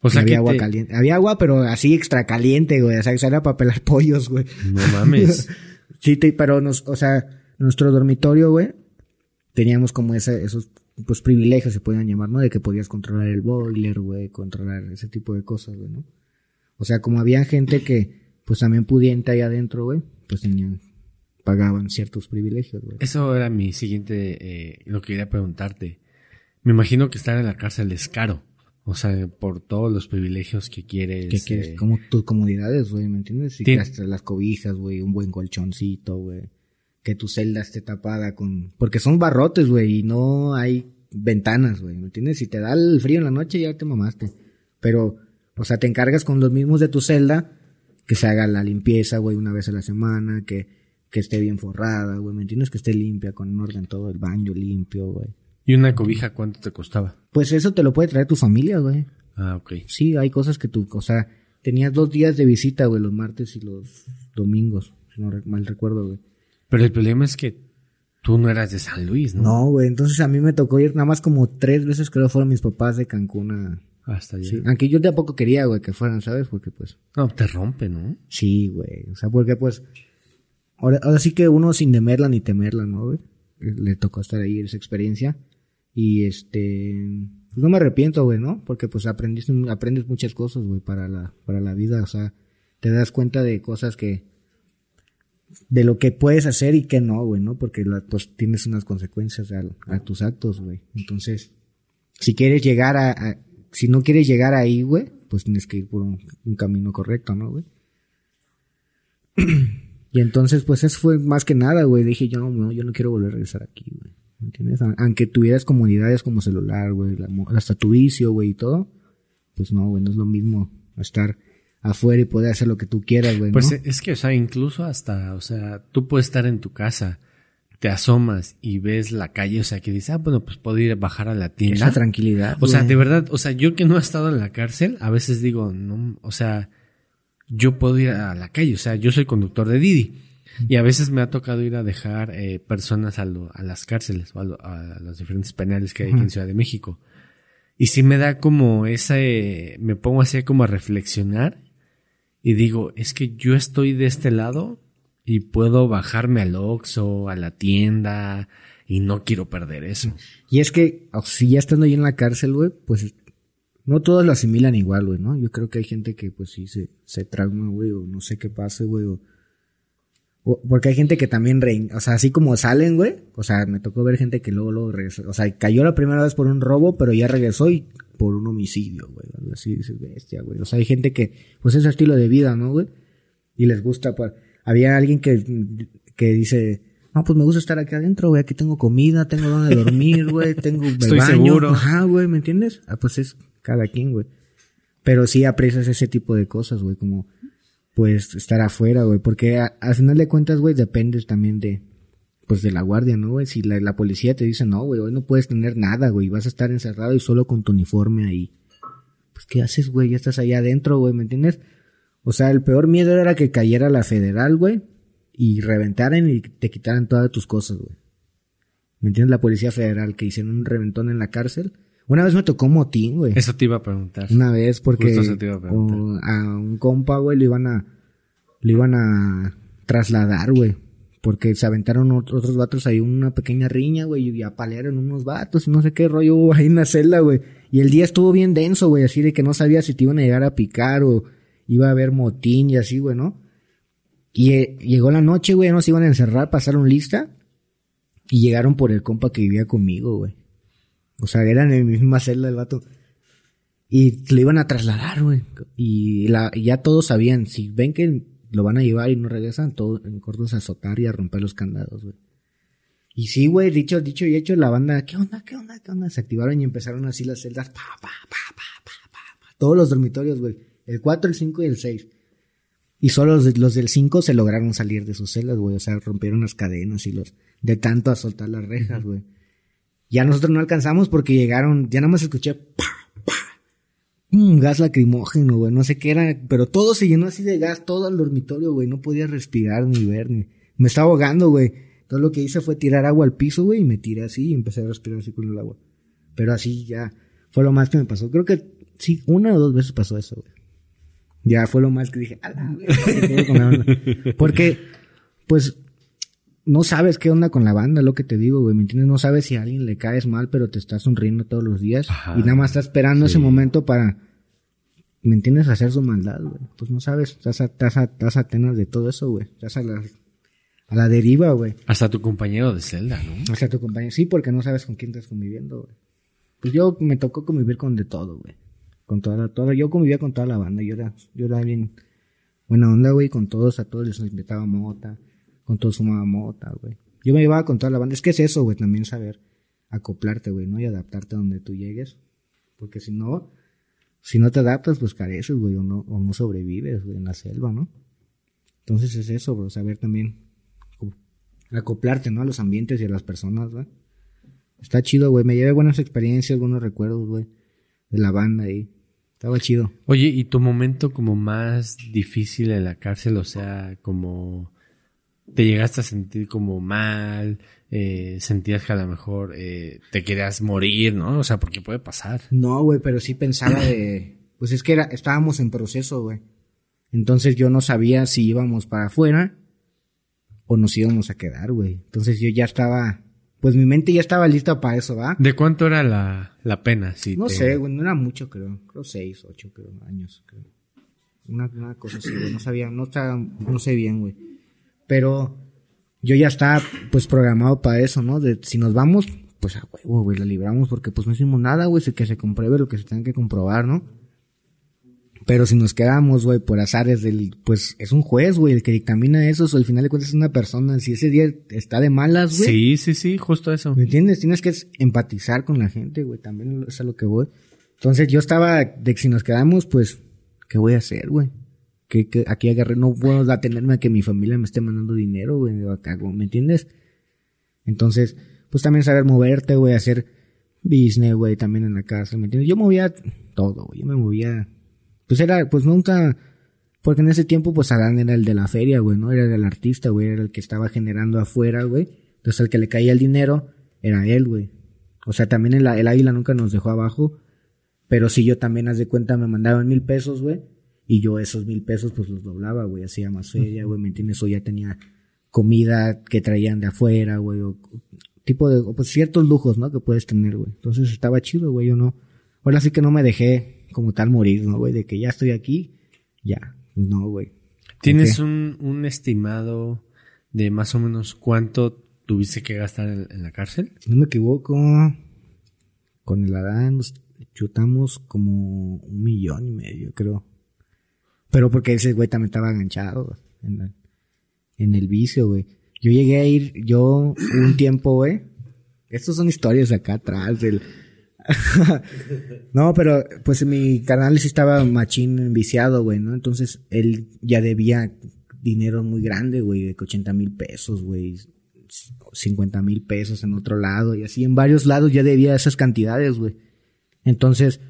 O sea, había agua caliente. Había agua, pero así extra caliente, güey. O sea, que era para pelar pollos, güey. No mames. sí, pero nos, o sea, nuestro dormitorio, güey, teníamos como ese, esos pues privilegios se podían llamar, ¿no? De que podías controlar el boiler, güey, controlar ese tipo de cosas, güey, ¿no? O sea, como había gente que, pues también pudiente ahí adentro, güey, pues tenían pagaban ciertos privilegios, güey. Eso era mi siguiente, eh, lo que quería preguntarte. Me imagino que estar en la cárcel es caro. O sea, por todos los privilegios que quieres. ¿Qué quieres? eh, Como tus comodidades, güey, ¿me entiendes? Y que hasta las cobijas, güey, un buen colchoncito, güey. Que tu celda esté tapada con... Porque son barrotes, güey, y no hay ventanas, güey, ¿me entiendes? Si te da el frío en la noche, ya te mamaste. Pero, o sea, te encargas con los mismos de tu celda, que se haga la limpieza, güey, una vez a la semana, que, que esté bien forrada, güey, ¿me entiendes? Que esté limpia, con orden todo, el baño limpio, güey. ¿Y una cobija cuánto te costaba? Pues eso te lo puede traer tu familia, güey. Ah, ok. Sí, hay cosas que tú, o sea, tenías dos días de visita, güey, los martes y los domingos, si no mal recuerdo, güey. Pero el problema es que tú no eras de San Luis, ¿no? No, güey, entonces a mí me tocó ir nada más como tres veces, creo, fueron mis papás de Cancún a... Hasta allá. Sí, aunque yo tampoco quería, güey, que fueran, ¿sabes? Porque pues, No, te rompe, ¿no? sí, güey, o sea, porque pues, ahora, ahora sí que uno sin temerla ni temerla, ¿no, güey? Le tocó estar ahí esa experiencia y este... Pues no me arrepiento, güey, ¿no? Porque pues aprendiste, aprendes muchas cosas, güey, para la, para la vida, o sea, te das cuenta de cosas que, de lo que puedes hacer y que no, güey, ¿no? Porque pues tienes unas consecuencias a, tus actos, güey. Entonces, si quieres llegar a, si no quieres llegar ahí, güey, pues tienes que ir por un, camino correcto, ¿no, güey? y entonces, pues eso fue más que nada, güey. Dije, yo no, no, yo no quiero volver a regresar aquí, güey. ¿Me entiendes? Aunque tuvieras comodidades como celular, güey, hasta tu vicio, güey, y todo, pues no, güey, no es lo mismo estar afuera y poder hacer lo que tú quieras, güey, Pues ¿no? eh, es que, o sea, incluso hasta, o sea, tú puedes estar en tu casa, te asomas y ves la calle, o sea, que dices, ah, bueno, pues puedo ir a bajar a la tienda. Esa tranquilidad. O sea, de verdad, o sea, yo que no he estado en la cárcel, a veces digo, no, o sea, yo puedo ir a la calle, o sea, yo soy conductor de Didi. Y a veces me ha tocado ir a dejar eh, personas a, lo- a las cárceles o a, lo- a los diferentes penales que hay aquí en Ciudad de México. Y sí me da como ese, me pongo así como a reflexionar y digo, es que yo estoy de este lado y puedo bajarme al Oxxo, a la tienda y no quiero perder eso. Y es que, si ya estando ahí en la cárcel, güey, pues no todos lo asimilan igual, güey, ¿no? Yo creo que hay gente que, pues sí, se, se trauma, güey, o no sé qué pase, güey, o- porque hay gente que también, rein- o sea, así como salen, güey, o sea, me tocó ver gente que luego, luego regresó, o sea, cayó la primera vez por un robo, pero ya regresó y por un homicidio, güey, algo así, dices, bestia, güey. O sea, hay gente que, pues es su estilo de vida, ¿no, güey? Y les gusta, pues, había alguien que, que dice, no, pues me gusta estar aquí adentro, güey, aquí tengo comida, tengo donde dormir, güey, tengo Estoy baño. seguro. Ajá, güey, ¿me entiendes? Ah, pues es cada quien, güey. Pero sí aprecias ese tipo de cosas, güey, como, pues, estar afuera, güey, porque a- al final de cuentas, güey, dependes también de, pues, de la guardia, ¿no, güey? Si la, la policía te dice, no, güey, hoy no puedes tener nada, güey, vas a estar encerrado y solo con tu uniforme ahí. Pues, ¿qué haces, güey? Ya estás allá adentro, güey, ¿me entiendes? O sea, el peor miedo era que cayera la federal, güey, y reventaran y te quitaran todas tus cosas, güey. ¿Me entiendes? La policía federal que hicieron un reventón en la cárcel. Una vez me tocó motín, güey. Eso te iba a preguntar. Una vez porque Justo eso te iba a preguntar. o- a un compa, güey, lo iban a lo iban a trasladar, güey, porque se aventaron ot- otros vatos ahí una pequeña riña, güey, y apalearon unos vatos y no sé qué rollo hubo ahí en la celda, güey. Y el día estuvo bien denso, güey, así de que no sabía si te iban a llegar a picar o iba a haber motín y así, güey, ¿no? Y eh, llegó la noche, güey, nos iban a encerrar, pasaron lista y llegaron por el compa que vivía conmigo, güey. O sea, eran en mi misma celda el vato. Y lo iban a trasladar, güey. Y, la, y ya todos sabían, si ven que lo van a llevar y no regresan, todos en cortos a azotar y a romper los candados, güey. Y sí, güey, dicho, dicho y hecho, la banda, ¿qué onda, qué onda, qué onda? Se activaron y empezaron así las celdas, pa, pa, pa, pa, pa, pa, pa. Todos los dormitorios, güey. El 4, el 5 y el 6. Y solo los, de- los del 5 se lograron salir de sus celdas, güey. O sea, rompieron las cadenas y los, de tanto a soltar las rejas, güey. Ya nosotros no alcanzamos porque llegaron, ya nada más escuché, pa, pa, un gas lacrimógeno, güey, no sé qué era, pero todo se llenó así de gas, todo el dormitorio, güey, no podía respirar ni ver, ni, me estaba ahogando, güey. Todo lo que hice fue tirar agua al piso, güey, y me tiré así y empecé a respirar así con el agua. Pero así ya, fue lo más que me pasó. Creo que sí, una o dos veces pasó eso, güey. Ya fue lo más que dije, "A la verga, me quedo con la banda". Porque, pues, no sabes qué onda con la banda, lo que te digo, güey, ¿me entiendes? No sabes si a alguien le caes mal, pero te estás sonriendo todos los días Ajá. y nada más estás esperando ese momento para, ¿me entiendes? Hacer su maldad, güey. Pues no sabes, estás, a- estás, a- estás atenas de todo eso, güey. Estás a a la deriva, güey. Hasta tu compañero de celda, ¿no? Hasta tu compañero. Sí, porque no sabes con quién estás conviviendo, güey. Pues yo me tocó convivir con de todo, güey. Con toda la, toda, yo convivía con toda la banda. Yo era, yo era bien buena onda, güey. Con todos, a todos les invitaba mota. Con todos fumaba mota, güey. Yo me llevaba con toda la banda. Es que es eso, güey, también saber acoplarte, güey, ¿no? Y adaptarte a donde tú llegues. Porque si no, si no te adaptas, pues careces, güey, o no, o no sobrevives, güey, en la selva, ¿no? Entonces es eso, bro, saber también acoplarte, ¿no? A los ambientes y a las personas, güey. Está chido, güey. Me llevé buenas experiencias, buenos recuerdos, güey. De la banda ahí. Estaba chido. Oye, ¿y tu momento como más difícil en la cárcel? O sea, como te llegaste a sentir como mal, eh, sentías que a lo mejor eh, te querías morir, ¿no? O sea, porque puede pasar. No, güey, pero sí pensaba de... Pues es que era, estábamos en proceso, güey. Entonces yo no sabía si íbamos para afuera o nos íbamos a quedar, güey. Entonces yo ya estaba, pues mi mente ya estaba lista para eso, ¿va? ¿De cuánto era la, la pena? Si no te- sé, güey, no era mucho, creo. Creo seis, ocho, creo, años, creo. Una, una cosa así, güey. No sabía, no estaba, no sé bien, güey. Pero yo ya estaba, pues, programado para eso, ¿no? De si nos vamos, pues a huevo, güey, la libramos porque pues no hicimos nada, güey, que se compruebe lo que se tenga que comprobar, ¿no? Pero si nos quedamos, güey, por azares del, pues es un juez, güey, el que dictamina eso, o al final de cuentas es una persona, si ese día está de malas, güey. Sí, sí, sí, justo eso. ¿Me entiendes? Tienes que empatizar con la gente, güey, también es a lo que voy. Entonces yo estaba de que si nos quedamos, pues, ¿qué voy a hacer, güey? Que, que aquí agarré, no puedo atenerme a que mi familia me esté mandando dinero, güey, o acá, ¿me entiendes? Entonces, pues también saber moverte, güey, hacer business, güey, también en la casa, ¿me entiendes? Yo movía todo, güey, yo me movía, pues era, pues nunca, porque en ese tiempo, pues Adán era el de la feria, güey, ¿no? Era el artista, güey, era el que estaba generando afuera, güey. Entonces, el que le caía el dinero era él, güey. O sea, también el, el águila nunca nos dejó abajo. Pero si yo también, haz de cuenta, me mandaban mil pesos, güey. Y yo esos mil pesos, pues los doblaba, güey. Hacía más feria, güey, ¿me entiendes? O ya tenía comida que traían de afuera, güey. O tipo de, pues ciertos lujos, ¿no? Que puedes tener, güey. Entonces estaba chido, güey. Yo no. Ahora sí que no me dejé como tal morir, ¿no, güey? De que ya estoy aquí, ya. No, güey. ¿Tienes un, un estimado de más o menos cuánto tuviste que gastar en, en la cárcel? Si no me equivoco, con el Adán nos chutamos como un millón y medio, creo. Pero porque ese güey también estaba enganchado en, en el vicio, güey. Yo llegué a ir, yo un tiempo, güey. Estos son historias acá atrás del... no, pero pues mi canal sí estaba machín viciado, güey, ¿no? Entonces él ya debía dinero muy grande, güey, de que 80 mil pesos, güey. 50 mil pesos en otro lado y así en varios lados ya debía esas cantidades, güey. Entonces,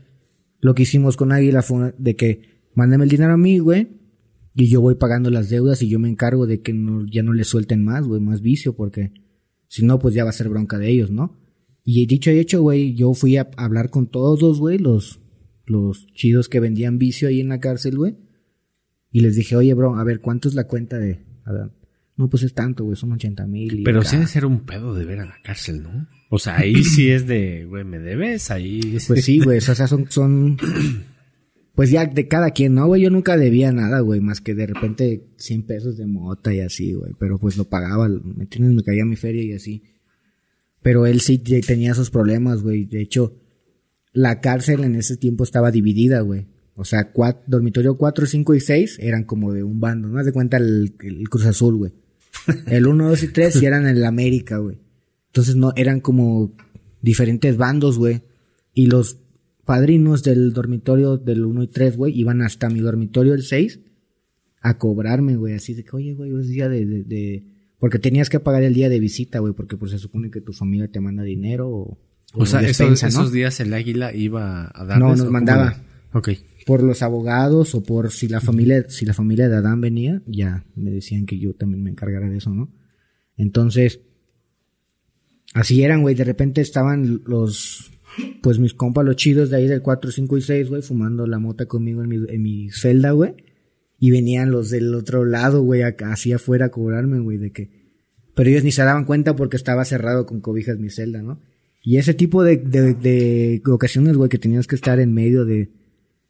lo que hicimos con Águila fue de que mándame el dinero a mí, güey, y yo voy pagando las deudas y yo me encargo de que no, ya no le suelten más, güey, más vicio, porque si no, pues ya va a ser bronca de ellos, ¿no? Y dicho y hecho, güey, yo fui a hablar con todos, güey, los, los chidos que vendían vicio ahí en la cárcel, güey. Y les dije, oye, bro, a ver, ¿cuánto es la cuenta de Adán? No, pues es tanto, güey, son 80 mil. Pero sí ha de ser un pedo de ver a la cárcel, ¿no? O sea, ahí sí es de, güey, me debes, ahí... es- Pues sí, güey, o sea, son, son, pues ya de cada quien, ¿no, güey? Yo nunca debía nada, güey, más que de repente 100 pesos de mota y así, güey, pero pues lo pagaba, ¿me entiendes? Me caía mi feria y así. Pero él sí te- tenía esos problemas, güey. De hecho, la cárcel en ese tiempo estaba dividida, güey. O sea, cuat- dormitorio 4, 5 y 6 eran como de un bando, ¿no? Haz de cuenta el, el Cruz Azul, güey. El 1, 2 y 3 sí eran en el América, güey. Entonces no, eran como diferentes bandos, güey. Y los padrinos del dormitorio del 1 y 3, güey, iban hasta mi dormitorio el 6 a cobrarme, güey. Así de que, oye, güey, es día de, de, de- Porque tenías que pagar el día de visita, güey, porque pues se supone que tu familia te manda dinero o... O sea, esos, despensa, ¿no? esos días el águila iba a darles... No, ¿o nos mandaba. Ok. por los abogados o por si la familia, si la familia de Adán venía, ya me decían que yo también me encargara de eso, ¿no? Entonces, así eran, güey, de repente estaban los, pues mis compas, los chidos de ahí del 4, 5 y 6, güey, fumando la mota conmigo en mi, en mi celda, güey, y venían los del otro lado, güey, así afuera a cobrarme, güey, de que, pero ellos ni se daban cuenta porque estaba cerrado con cobijas mi celda, ¿no? Y ese tipo de, de, de ocasiones, güey, que tenías que estar en medio de,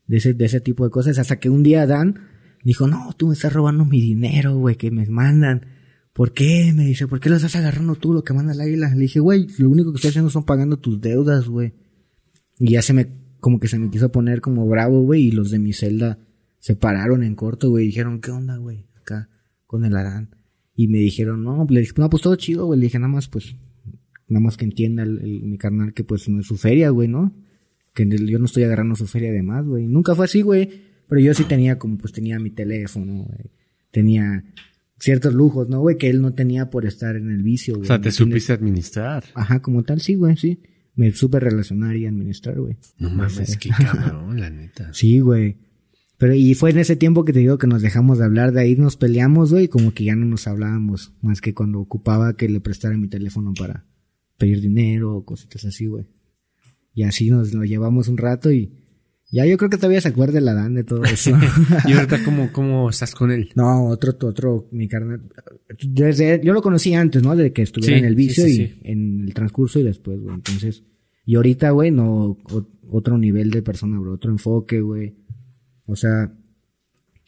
de ese, de ese tipo de cosas, hasta que un día Dan dijo, no, tú me estás robando mi dinero, güey, que me mandan. ¿Por qué? Me dice, ¿por qué lo estás agarrando tú lo que manda el águila? Le dije, güey, lo único que estoy haciendo son pagando tus deudas, güey. Y ya se me, como que se me quiso poner como bravo, güey, y los de mi celda se pararon en corto, güey, dijeron, ¿qué onda, güey? Acá, con el Adán. Y me dijeron, no, le dije, no, pues todo chido, güey. Le dije, nada más, pues, nada más que entienda el, mi carnal que pues no es su feria, güey, ¿no? Que yo no estoy agarrando su feria de más, güey. Nunca fue así, güey. Pero yo sí tenía como, pues tenía mi teléfono, güey. Tenía ciertos lujos, ¿no, güey? Que él no tenía por estar en el vicio, güey. O sea, te supiste administrar. Ajá, como tal, sí, güey, sí. Me supe relacionar y administrar, güey. No mames, qué cabrón, la neta. Sí, güey. Pero, y fue en ese tiempo que te digo que nos dejamos de hablar, de ahí nos peleamos, güey, como que ya no nos hablábamos, más que cuando ocupaba que le prestara mi teléfono para pedir dinero o cositas así, güey. Y así nos lo llevamos un rato y ya yo creo que todavía se acuerda la Dan de todo eso. ¿Y ahorita cómo, cómo estás con él? No, otro, otro, mi carnal. Desde, yo lo conocí antes, ¿no? De que estuviera en el vicio y en el transcurso y después, güey. Entonces, y ahorita, güey, no, otro nivel de persona, bro, otro enfoque, güey o sea,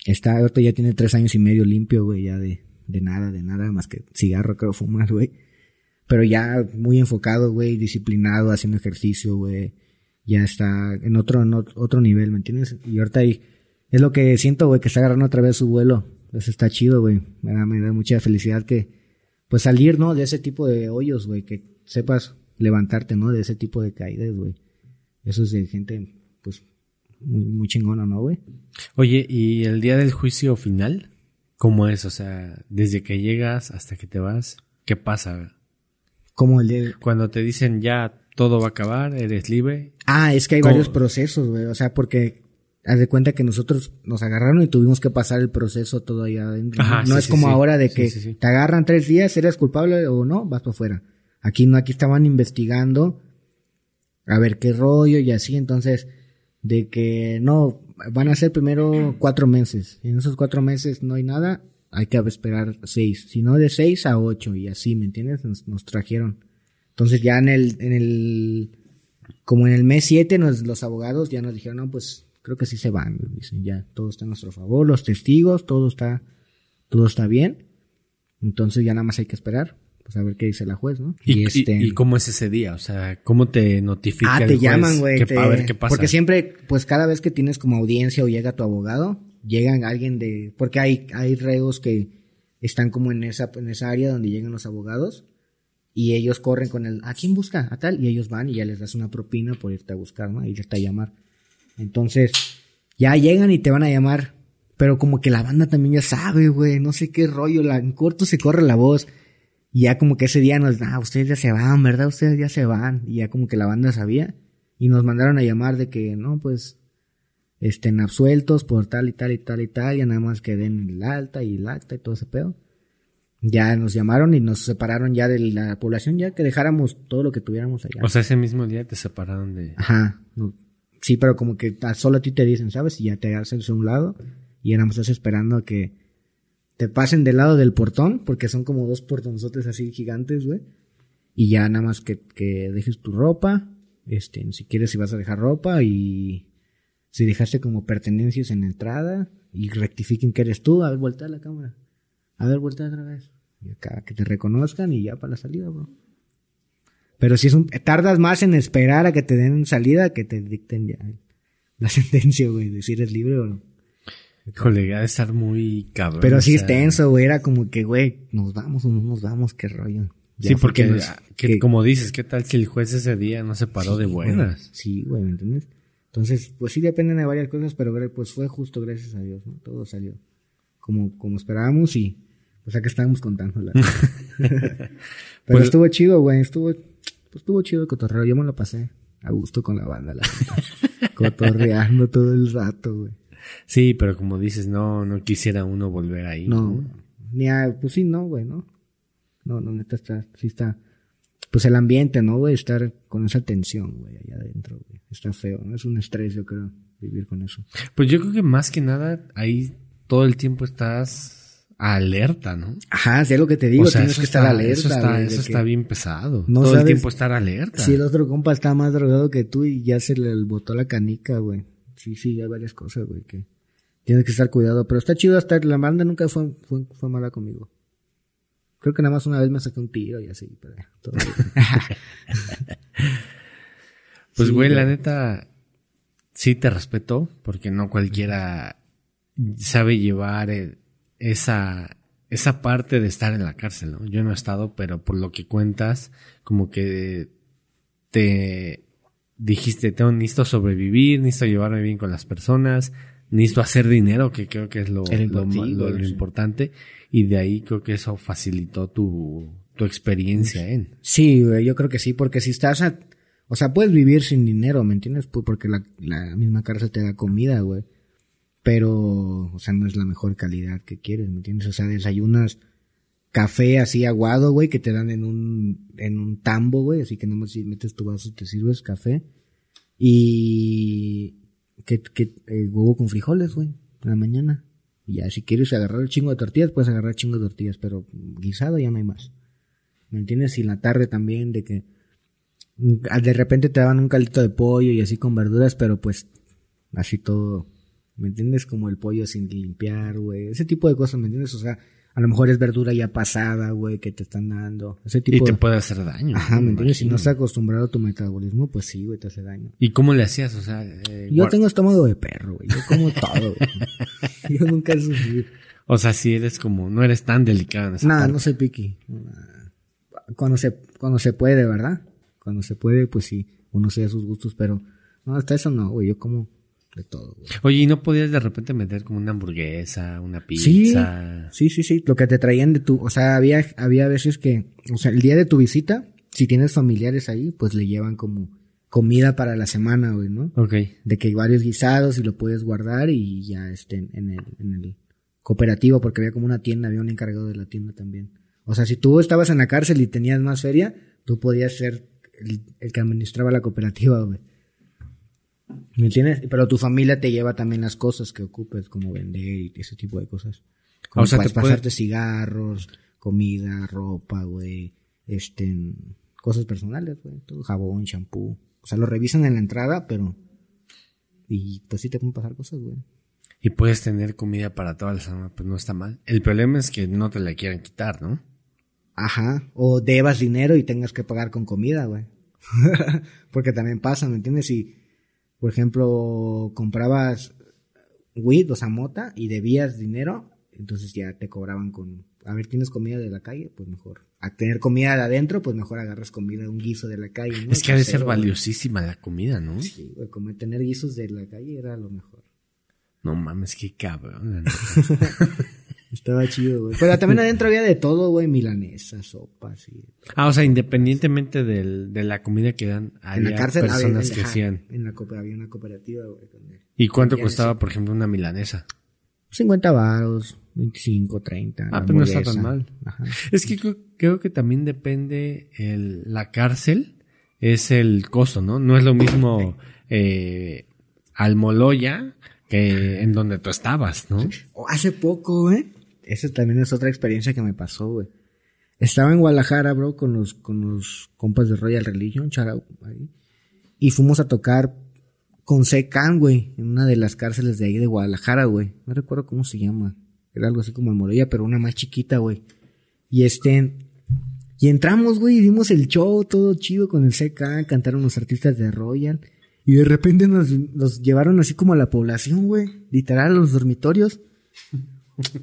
está, ahorita ya tiene tres años y medio limpio, güey, ya de, de nada, de nada, más que cigarro creo fumar, güey. Pero ya muy enfocado, güey, disciplinado, haciendo ejercicio, güey. Ya está en otro, en otro nivel, ¿me entiendes? Y ahorita ahí, es lo que siento, güey, que está agarrando otra vez su vuelo. Eso está chido, güey. Me da, me da mucha felicidad que, pues salir, ¿no? De ese tipo de hoyos, güey, que sepas levantarte, ¿no? De ese tipo de caídas, güey. Eso es de gente, pues, muy, muy chingona, ¿no, güey? Oye, ¿y el día del juicio final? ¿Cómo es? O sea, desde que llegas hasta que te vas, ¿qué pasa? Como el día... Cuando te dicen ya todo va a acabar, eres libre. Ah, es que hay varios procesos, güey. O sea, porque haz de cuenta que nosotros nos agarraron y tuvimos que pasar el proceso todo allá adentro. no es como ahora de que te agarran tres días, eres culpable o no, vas para afuera. Aquí no, aquí estaban investigando a ver qué rollo y así, entonces de que no, van a ser primero cuatro meses. En esos cuatro meses no hay nada, hay que esperar seis. Si no, de seis a ocho y así, ¿me entiendes? Nos, trajeron. Entonces ya en el, en el, como en el mes siete nos, los abogados ya nos dijeron, no, pues creo que sí se van. Dicen, ya todo está a nuestro favor, los testigos, todo está, todo está bien. Entonces ya nada más hay que esperar pues a ver qué dice la juez, ¿no? ¿Y, este... ¿Y, cómo es ese día? O sea, ¿cómo te notifica ah, te llaman, güey. A ver qué pasa. Porque siempre, pues cada vez que tienes como audiencia o llega tu abogado, llegan alguien de... Porque hay, hay reos que están como en esa, en esa área donde llegan los abogados y ellos corren con el... ¿A quién busca? A tal. Y ellos van y ya les das una propina por irte a buscar, ¿no? Irte a llamar. Entonces, ya llegan y te van a llamar. Pero como que la banda también ya sabe, güey. No sé qué rollo. La, en corto se corre la voz y ya como que ese día nos, ah, ustedes ya se van, ¿verdad? Ustedes ya se van. Y ya como que la banda sabía. Y nos mandaron a llamar de que, no, pues, estén absueltos por tal y tal y tal y tal. Ya nada más que den el alta y el acta y todo ese pedo. Ya nos llamaron y nos separaron ya de la población, ya que dejáramos todo lo que tuviéramos allá. O sea, ese mismo día te separaron de... Ajá. Sí, pero como que solo a ti te dicen, ¿sabes? Y ya te haces a un lado y más estás esperando a que te pasen del lado del portón, porque son como dos portonzotes así gigantes, güey. Y ya nada más que, que dejes tu ropa, este, si quieres si vas a dejar ropa y si dejaste como pertenencias en la entrada y rectifiquen que eres tú, a ver, vuelta a la cámara. A ver, vuelta otra vez. Y acá que te reconozcan y ya para la salida, bro. Pero si es un, tardas más en esperar a que te den salida que te dicten ya la sentencia, güey, de si eres libre o no. Híjole, ha de estar muy cabrón. Pero sí es tenso, güey. Era como que, güey, nos vamos o no nos vamos, qué rollo. sí, porque, como dices, ¿qué tal si el juez ese día no se paró de buenas? Sí, güey, ¿me entiendes? Entonces, pues sí dependen de varias cosas, pero pues fue justo, gracias a Dios, ¿no? Todo salió como, como esperábamos y pues acá estábamos contándola. pero pues, estuvo chido, güey, estuvo, pues estuvo chido el cotorreo, yo me lo pasé a gusto con la banda, la cotorreando todo el rato, güey. Sí, pero como dices, no, no quisiera uno volver ahí. No, ni a, pues sí, no, güey, ¿no? No, no, neta está, sí está, pues el ambiente, ¿no, güey? Estar con esa tensión, güey, allá adentro, güey. Está feo, ¿no? Es un estrés, yo creo, vivir con eso. Pues yo creo que más que nada, ahí todo el tiempo estás alerta, ¿no? Ajá, sí es lo que te digo, tienes que estar alerta. Eso está, eso está bien pesado. No todo el tiempo estar alerta. Si el otro compa está más drogado que tú y ya se le botó la canica, güey sí, sí, hay varias cosas, güey, que tienes que estar cuidado. Pero está chido hasta la banda nunca fue, fue, fue mala conmigo. Creo que nada más una vez me saqué un tiro y así, pero todo Pues, Sí, güey, la neta, sí te respeto, porque no cualquiera sabe llevar esa, esa parte de estar en la cárcel, ¿no? Yo no he estado, pero por lo que cuentas, como que te dijiste, tengo, necesito sobrevivir, necesito llevarme bien con las personas, necesito hacer dinero, que creo que es lo, lo, lo- importante, y de ahí creo que eso facilitó tu, tu experiencia en. Sí, yo creo que sí, porque si estás a... O sea, puedes vivir sin dinero, ¿me entiendes? Pues porque la, la misma cárcel te da comida, güey. Pero, o sea, no es la mejor calidad que quieres, ¿me entiendes? O sea, desayunas café así aguado, güey, que te dan en un, en un tambo, güey, así que nomás si metes tu vaso te sirves café. Y que, que eh, huevo con frijoles, güey, en la mañana. Y ya, si quieres agarrar el chingo de tortillas, puedes agarrar chingo de tortillas, pero guisado ya no hay más. ¿Me entiendes? Y en la tarde también de que de repente te daban un caldito de pollo y así con verduras, pero pues así todo, ¿me entiendes? Como el pollo sin limpiar, güey. Ese tipo de cosas, ¿me entiendes? O sea, a lo mejor es verdura ya pasada, güey, que te están dando. Ese Y tipo te de... puede hacer daño. Ajá, ¿me entiendes? Si no estás acostumbrado a tu metabolismo, pues sí, güey, te hace daño. ¿Y cómo le hacías? O sea, eh, Yo tengo estómago de perro, güey. Yo como todo, güey. Yo nunca he sufrido. o sea, si eres como, no eres tan delicado en esa No, soy piqui. Cuando se, cuando se puede, ¿verdad? Cuando se puede, pues sí, uno se da sus gustos, pero no, hasta eso no, güey. Yo como de todo, güey. Oye, ¿y no podías de repente meter como una hamburguesa, una Sí, pizza? sí, sí, sí. Lo que te traían de tu, o sea, había, había veces que, o sea, el día de tu visita, si tienes familiares ahí, pues le llevan como comida para la semana, güey, ¿no? Ok. de que hay varios guisados y lo puedes guardar y ya estén en el, en el cooperativo, porque había como una tienda, había un encargado de la tienda también. O sea, si tú estabas en la cárcel y tenías más feria, tú podías ser el, el que administraba la cooperativa, güey. ¿Me entiendes? Pero tu familia te lleva también las cosas que ocupes, como vender y ese tipo de cosas. Como O sea, puede- pasarte cigarros, comida, ropa, güey, este, cosas personales, güey, todo, jabón, champú. O sea, lo revisan en la entrada, pero y pues sí te pueden pasar cosas, güey. Y puedes tener comida para toda la semana, pues no está mal. El problema es que no te la quieran quitar, ¿no? Ajá. O debas dinero y tengas que pagar con comida, güey. Porque también pasa, ¿me entiendes? Si, por ejemplo, comprabas weed, o sea, mota, y debías dinero, entonces ya te cobraban con... A ver, ¿tienes comida de la calle? Pues mejor. A tener comida de adentro, pues mejor agarras comida, un guiso de la calle, ¿no? es que ha de ser valiosísima la comida, ¿no? Sí, güey, como tener guisos de la calle era lo mejor. No mames, qué cabrón. Estaba chido, güey. Pero también adentro había de todo, güey, milanesa, sopas y... ah, o sea, independientemente del, de la comida que dan, En había la cárcel había- personas que ajá, hacían. En la cooper- había una cooperativa, güey. ¿Y cuánto costaba, por ejemplo, una milanesa? 50 varos, 25, 30. Ah, pues no está tan mal. Ajá. Es que creo, creo que también depende el, la cárcel, es el costo, ¿no? No es lo mismo eh, Almoloya que en donde tú estabas, ¿no? O hace poco, güey. Esa también es otra experiencia que me pasó, güey. Estaba en Guadalajara, bro, con los, con los compas de Royal Religion, out, ahí. Y fuimos a tocar con Secan, güey, en una de las cárceles de ahí de Guadalajara, güey. No recuerdo cómo se llama. Era algo así como el Moroya, pero una más chiquita, güey. Y este, y entramos, güey, y dimos el show todo chido con el CK, cantaron los artistas de Royal. Y de repente nos, nos llevaron así como a la población, güey. Literal, a los dormitorios.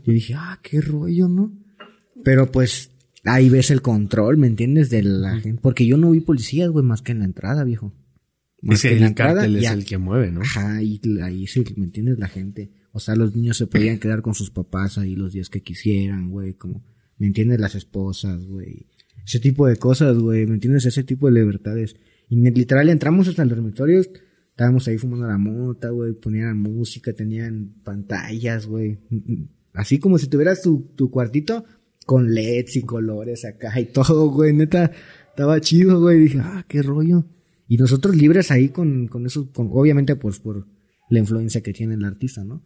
Yo dije, ah, qué rollo, ¿no? Pero pues, ahí ves el control, ¿me entiendes? De la gente. Porque yo no vi policías, güey, más que en la entrada, viejo. Más Es que que en la el entrada, cártel es ya. el que mueve, ¿no? Ajá, y ahí sí, ¿me entiendes? La gente. O sea, los niños se podían quedar con sus papás ahí los días que quisieran, güey, como, ¿me entiendes? Las esposas, güey. Ese tipo de cosas, güey, ¿me entiendes? Ese tipo de libertades. Y literal entramos hasta el dormitorio, estábamos ahí fumando la mota, güey, ponían música, tenían pantallas, güey. Así como si tuvieras tu, tu cuartito con LEDs y colores acá y todo, güey, neta, estaba chido, güey. Dije, ah, qué rollo. Y nosotros libres ahí con, con eso, con, obviamente pues por la influencia que tiene el artista, ¿no?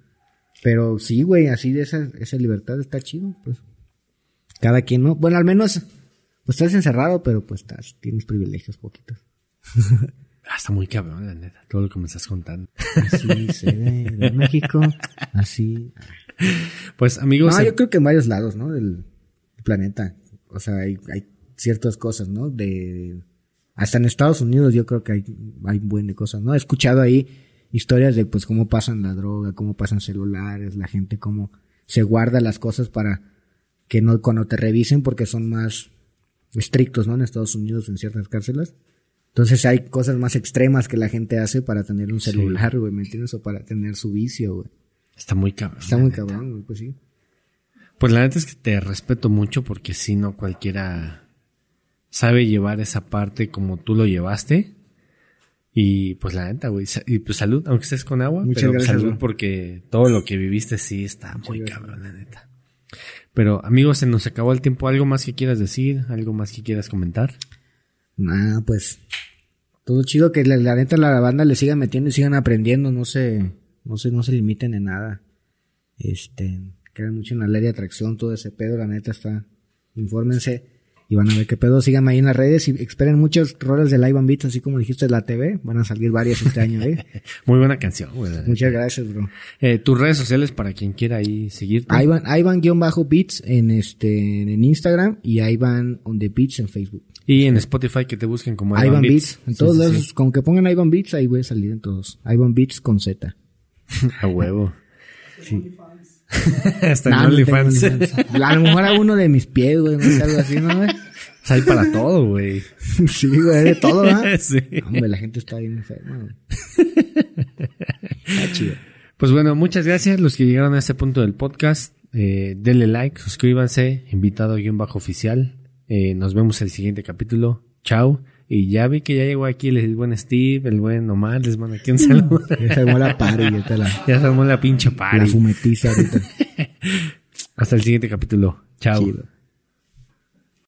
Pero sí, güey, así de esa, esa libertad está chido, pues. Cada quien, ¿no? Bueno, al menos, pues estás encerrado, pero pues estás, tienes privilegios poquitos. Ah, está muy cabrón, la neta, todo lo que me estás contando. Así se ve de México, así. Pues, amigos, No, yo creo que en varios lados, ¿no? Del planeta. o sea, hay, hay ciertas cosas, ¿no? De, hasta en Estados Unidos yo creo que hay, hay buen de cosas, ¿no? He escuchado ahí historias de pues cómo pasan la droga, cómo pasan celulares, la gente cómo se guarda las cosas para que no cuando te revisen porque son más estrictos, ¿no? En Estados Unidos en ciertas cárceles. Entonces hay cosas más extremas que la gente hace para tener un celular, güey, ¿me entiendes? O para tener su vicio, güey. Está muy cabrón. Está muy cabrón, güey, pues sí. Pues la neta es que te respeto mucho porque si no cualquiera sabe llevar esa parte como tú lo llevaste. Y pues la neta, güey. Y pues salud, aunque estés con agua. Muchas pero gracias, salud bro. porque todo lo que viviste sí está muy gracias. cabrón, la neta. Pero amigos, se nos acabó el tiempo. ¿Algo más que quieras decir? ¿Algo más que quieras comentar? Nada, pues. Todo chido que la, la neta la banda le sigan metiendo y sigan aprendiendo, no se, no se, no se limiten en nada. Este, crean mucho en la ley de atracción, todo ese pedo, la neta está. Infórmense y van a ver qué pedo. Síganme ahí en las redes y esperen muchos roles de Live and Beats, así como dijiste de la TV. Van a salir varias este año, eh. Muy buena canción, güey. Muchas gracias, bro. Eh, tus redes sociales para quien quiera ahí seguirte. Ivan, Ivan-Beats en este, en Instagram y Ivan on the Beats en Facebook. Y en Spotify que te busquen como Ivan, Ivan Beats. En Sí, todos sí, lados, sí. con que pongan Ivan Beats, ahí voy a salir en todos. Ivan Beats con Z. A huevo. Hasta en no. OnlyFans. A lo mejor a uno de mis pies, güey, no sé, algo así, ¿no, güey? O sea, hay para todo, güey. Sí, güey, de todo, ¿verdad? sí. Hombre, la gente está bien enferma, güey. Está chido. Pues bueno, muchas gracias los que llegaron a este punto del podcast. Eh, denle like, suscríbanse, invitado guion bajo oficial. Eh, nos vemos en el siguiente capítulo. Chao. Y ya vi que ya llegó aquí el, el buen Steve, el buen Omar, les mando aquí un saludo. Ya se armó la party, ya la, ya se armó la pinche la party. fumetiza ahorita. Hasta el siguiente capítulo. Chao. Chido.